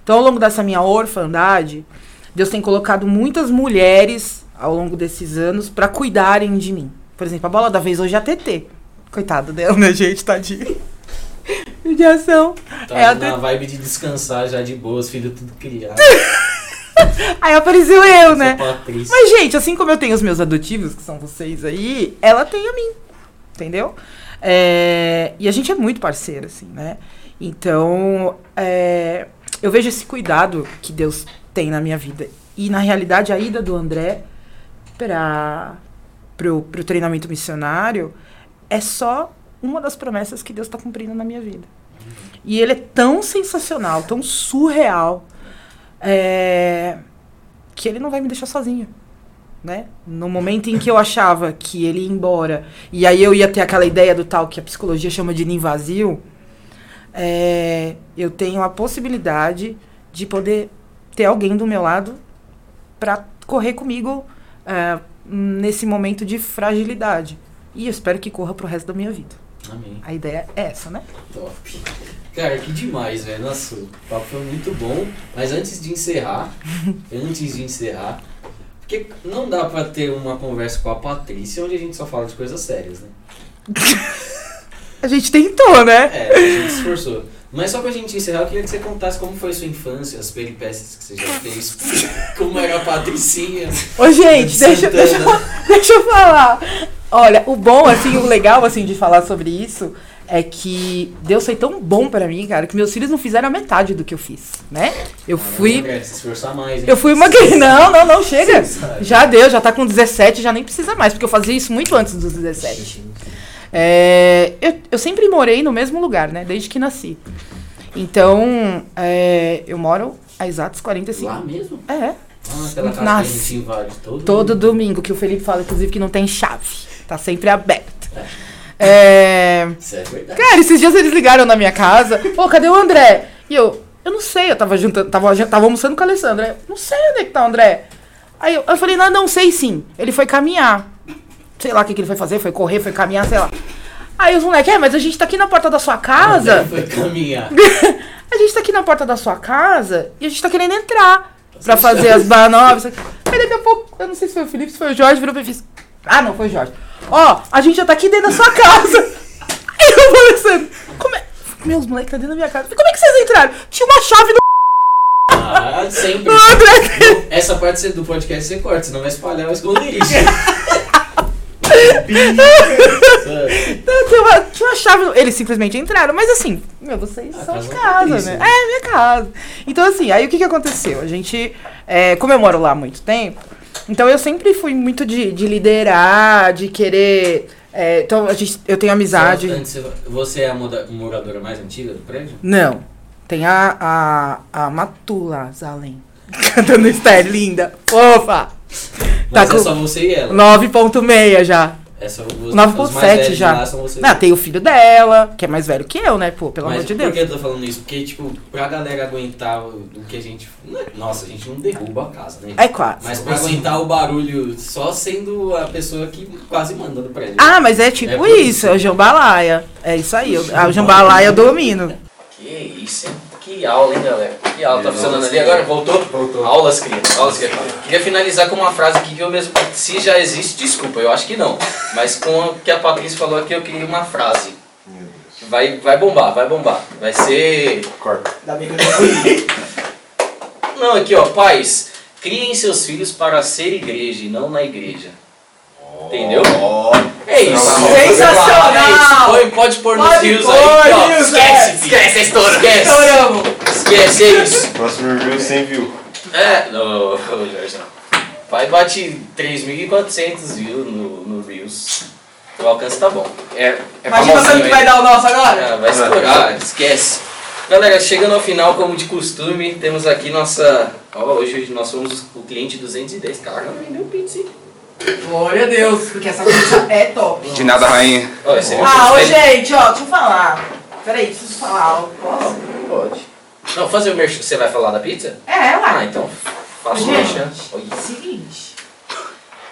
Então, ao longo dessa minha orfandade, Deus tem colocado muitas mulheres ao longo desses anos para cuidarem de mim. Por exemplo, a bola da vez hoje é a TT. Coitado dela, né, gente? Tadinho. Judiação. Tá é na vibe de descansar já de boas, filho tudo criado. aí apareceu eu, né? Patrícia. Mas, gente, assim como eu tenho os meus adotivos, que são vocês aí, ela tem a mim. Entendeu? É, e a gente é muito parceiro, assim, né? Então, é, eu vejo esse cuidado que Deus tem na minha vida. E na realidade a ida do André para pro, pro treinamento missionário é só uma das promessas que Deus está cumprindo na minha vida. E ele é tão sensacional, tão surreal, é, que ele não vai me deixar sozinho. Né? No momento em que eu achava que ele ia embora, e aí eu ia ter aquela ideia do tal que a psicologia chama de ninho vazio, é, eu tenho a possibilidade de poder ter alguém do meu lado para correr comigo é, nesse momento de fragilidade. E eu espero que corra pro resto da minha vida. Amém. A ideia é essa, né? Top. Cara, que demais, velho. Nossa, o papo foi muito bom. Mas antes de encerrar, antes de encerrar, porque não dá pra ter uma conversa com a Patrícia onde a gente só fala de coisas sérias, né? a gente tentou, né? É, a gente se esforçou. Mas só pra gente encerrar, eu queria que você contasse como foi a sua infância, as peripécias que você já fez, como era a Patricinha. Ô, gente, deixa, deixa, deixa eu falar. Olha, o bom, assim, o legal, assim, de falar sobre isso é que Deus foi tão bom para mim, cara, que meus filhos não fizeram a metade do que eu fiz, né? Eu ah, fui. Se esforçar mais, hein? Eu fui uma. Não, não, não, chega. Já deu, já tá com 17, já nem precisa mais, porque eu fazia isso muito antes dos 17. É, eu, eu sempre morei no mesmo lugar, né? Desde que nasci. Então, é, eu moro a exatos 45. Lá mesmo? É, Ah, Nasce. a todo. todo domingo, que o Felipe fala, inclusive, que não tem chave. Tá sempre aberto. É, Isso é verdade. Cara, esses dias eles ligaram na minha casa. Pô, cadê o André? E eu, eu não sei, eu tava juntando, tava, tava almoçando com o Alessandro. Eu, não sei onde é que tá o André. Aí eu, eu falei, não, não sei sim. Ele foi caminhar. Sei lá o que, que ele foi fazer, foi correr, foi caminhar, sei lá. Aí os moleques, é, mas a gente tá aqui na porta da sua casa. Foi caminhar. A gente tá aqui na porta da sua casa e a gente tá querendo entrar pra fazer as manobras. Aí daqui a pouco, eu não sei se foi o Felipe, se foi o Jorge, virou pra mim e. Ah, não, foi o Jorge. Ó, a gente já tá aqui dentro da sua casa. Aí eu falei assim, como é? Meus moleques tá dentro da minha casa. Como é que vocês entraram? Tinha uma chave no Ah, sempre. Essa parte do podcast você corta, senão vai espalhar o esconderijo. Não, tinha, uma, tinha uma chave. Eles simplesmente entraram. Mas assim, meu, vocês A são casa de da casa, né? É, minha casa. Então, assim, aí o que, que aconteceu? A gente, é, como eu moro lá há muito tempo, então eu sempre fui muito de, de liderar, de querer. é, então, a gente, eu tenho amizade. Só antes, Você é a moradora mais antiga do prédio? Não. Tem a, a, a Matula Zalen. Cantando Esther, linda. Fofa. Mas Tá é com- só você e ela. 9.6 já. É só os, 9.7 os mais velhos de já. Lá. Não, tem o filho dela, que é mais velho que eu, né? Pô, pelo Mas amor de por Deus. que eu tô falando isso? Porque, tipo, pra galera aguentar o o que a gente. é- Nossa, a gente não derruba a casa, né? É quase. Mas pra aguentar o barulho só sendo a pessoa que quase manda do prédio. Ah, mas é tipo É por isso, é o jambalaya. É isso aí, eu- a jambalaya eu domino. Que isso, hein? Que aula, hein, galera? Que aula. Tá funcionando ali agora? Voltou? Voltou. Aulas, crianças. Aulas, crianças. Queria finalizar com uma frase aqui que eu mesmo... Se já existe, desculpa, eu acho que não. Mas com o que a Patrícia falou aqui, eu queria uma frase. Meu Deus. Que vai, vai bombar, vai bombar. Vai ser... Corta. Ainda bem que eu não fui. Não, aqui ó, pais, criem seus filhos para ser igreja e não na igreja. Entendeu? Ó. É isso. Sensacional! É isso. Põe- pode pôr nos Pode rios pôr, aí. ó. rios, esquece, é. esquece a história. Esquece. Estouramos. Esquece, é isso. Próximo review 100 view. É, não, ô, Jorge, não. Pai bate 3.400 views no, no Reels. O alcance tá bom. É, é Imagina famosinho, quando que vai dar o nosso agora. Ah, vai estourar, esquece. Galera, chegando ao final, como de costume, temos aqui nossa. Ó, hoje nós somos o cliente 210. Cara, não vendeu pizza, hein? Glória a Deus, porque essa pizza é top. De nada, rainha. É Ah, ô gente, ó, deixa eu falar. Peraí, preciso falar. Posso? Pode. Não, fazer o merchan. Você vai falar da pizza? É, Ah, ué. então. Faça o Gente. merchan. Olha. Seguinte.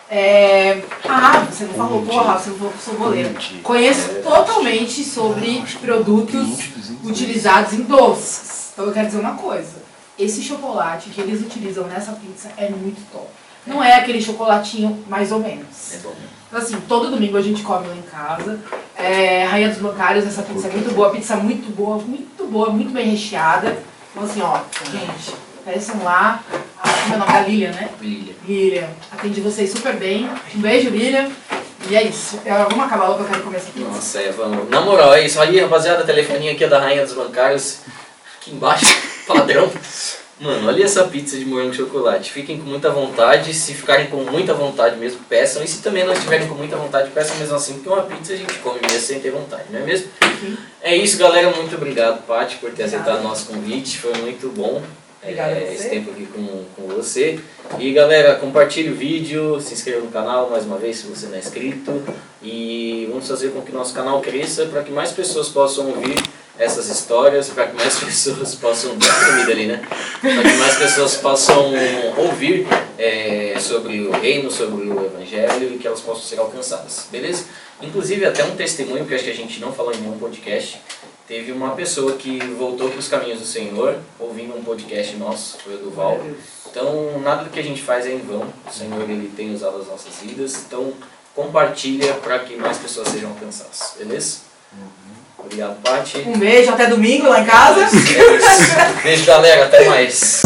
É... Ah, você não falou, porra, você não falou que eu sou goleiro. Conheço totalmente sobre produtos utilizados em doces. Então eu quero dizer uma coisa. Esse chocolate que eles utilizam nessa pizza é muito top. Não é aquele chocolatinho mais ou menos. É bom. Então, assim, todo domingo a gente come lá em casa. É, Rainha dos Bancários, essa pizza é muito boa. Pizza muito boa, muito boa, muito bem recheada. Então, assim, ó, gente, peçam lá. Ah, meu nome é Lilian, né? Brilha. Lilian, atendi vocês super bem. Um beijo, Lilian. E é isso. Vamos acabar logo que eu quero comer essa pizza. Nossa, é, vamos. Na moral, é isso aí, rapaziada. Telefoninho aqui é da Rainha dos Bancários. Aqui embaixo, padrão. Mano, olha essa pizza de morango e chocolate. Fiquem com muita vontade. Se ficarem com muita vontade mesmo, peçam. E se também não estiverem com muita vontade, peçam mesmo assim, porque uma pizza a gente come mesmo sem ter vontade, não é mesmo? É isso, galera. Muito obrigado, Paty, por ter aceitado o nosso convite. Foi muito bom é, esse tempo aqui com, com você. E galera, compartilhe o vídeo, se inscreva no canal mais uma vez se você não é inscrito. E vamos fazer com que nosso canal cresça para que mais pessoas possam ouvir essas histórias, para que mais pessoas possam. Uma comida ali, né? Para que mais pessoas possam ouvir é, sobre o reino, sobre o evangelho e que elas possam ser alcançadas, beleza? Inclusive, até um testemunho que acho que a gente não falou em nenhum podcast. Teve uma pessoa que voltou para os caminhos do Senhor, ouvindo um podcast nosso, foi o Duval. Então, nada do que a gente faz é em vão. O Senhor ele tem usado as nossas vidas. Então, compartilha para que mais pessoas sejam alcançadas, beleza? Obrigado, Paty. Um beijo, até domingo lá em casa. Beijo, galera. Até mais.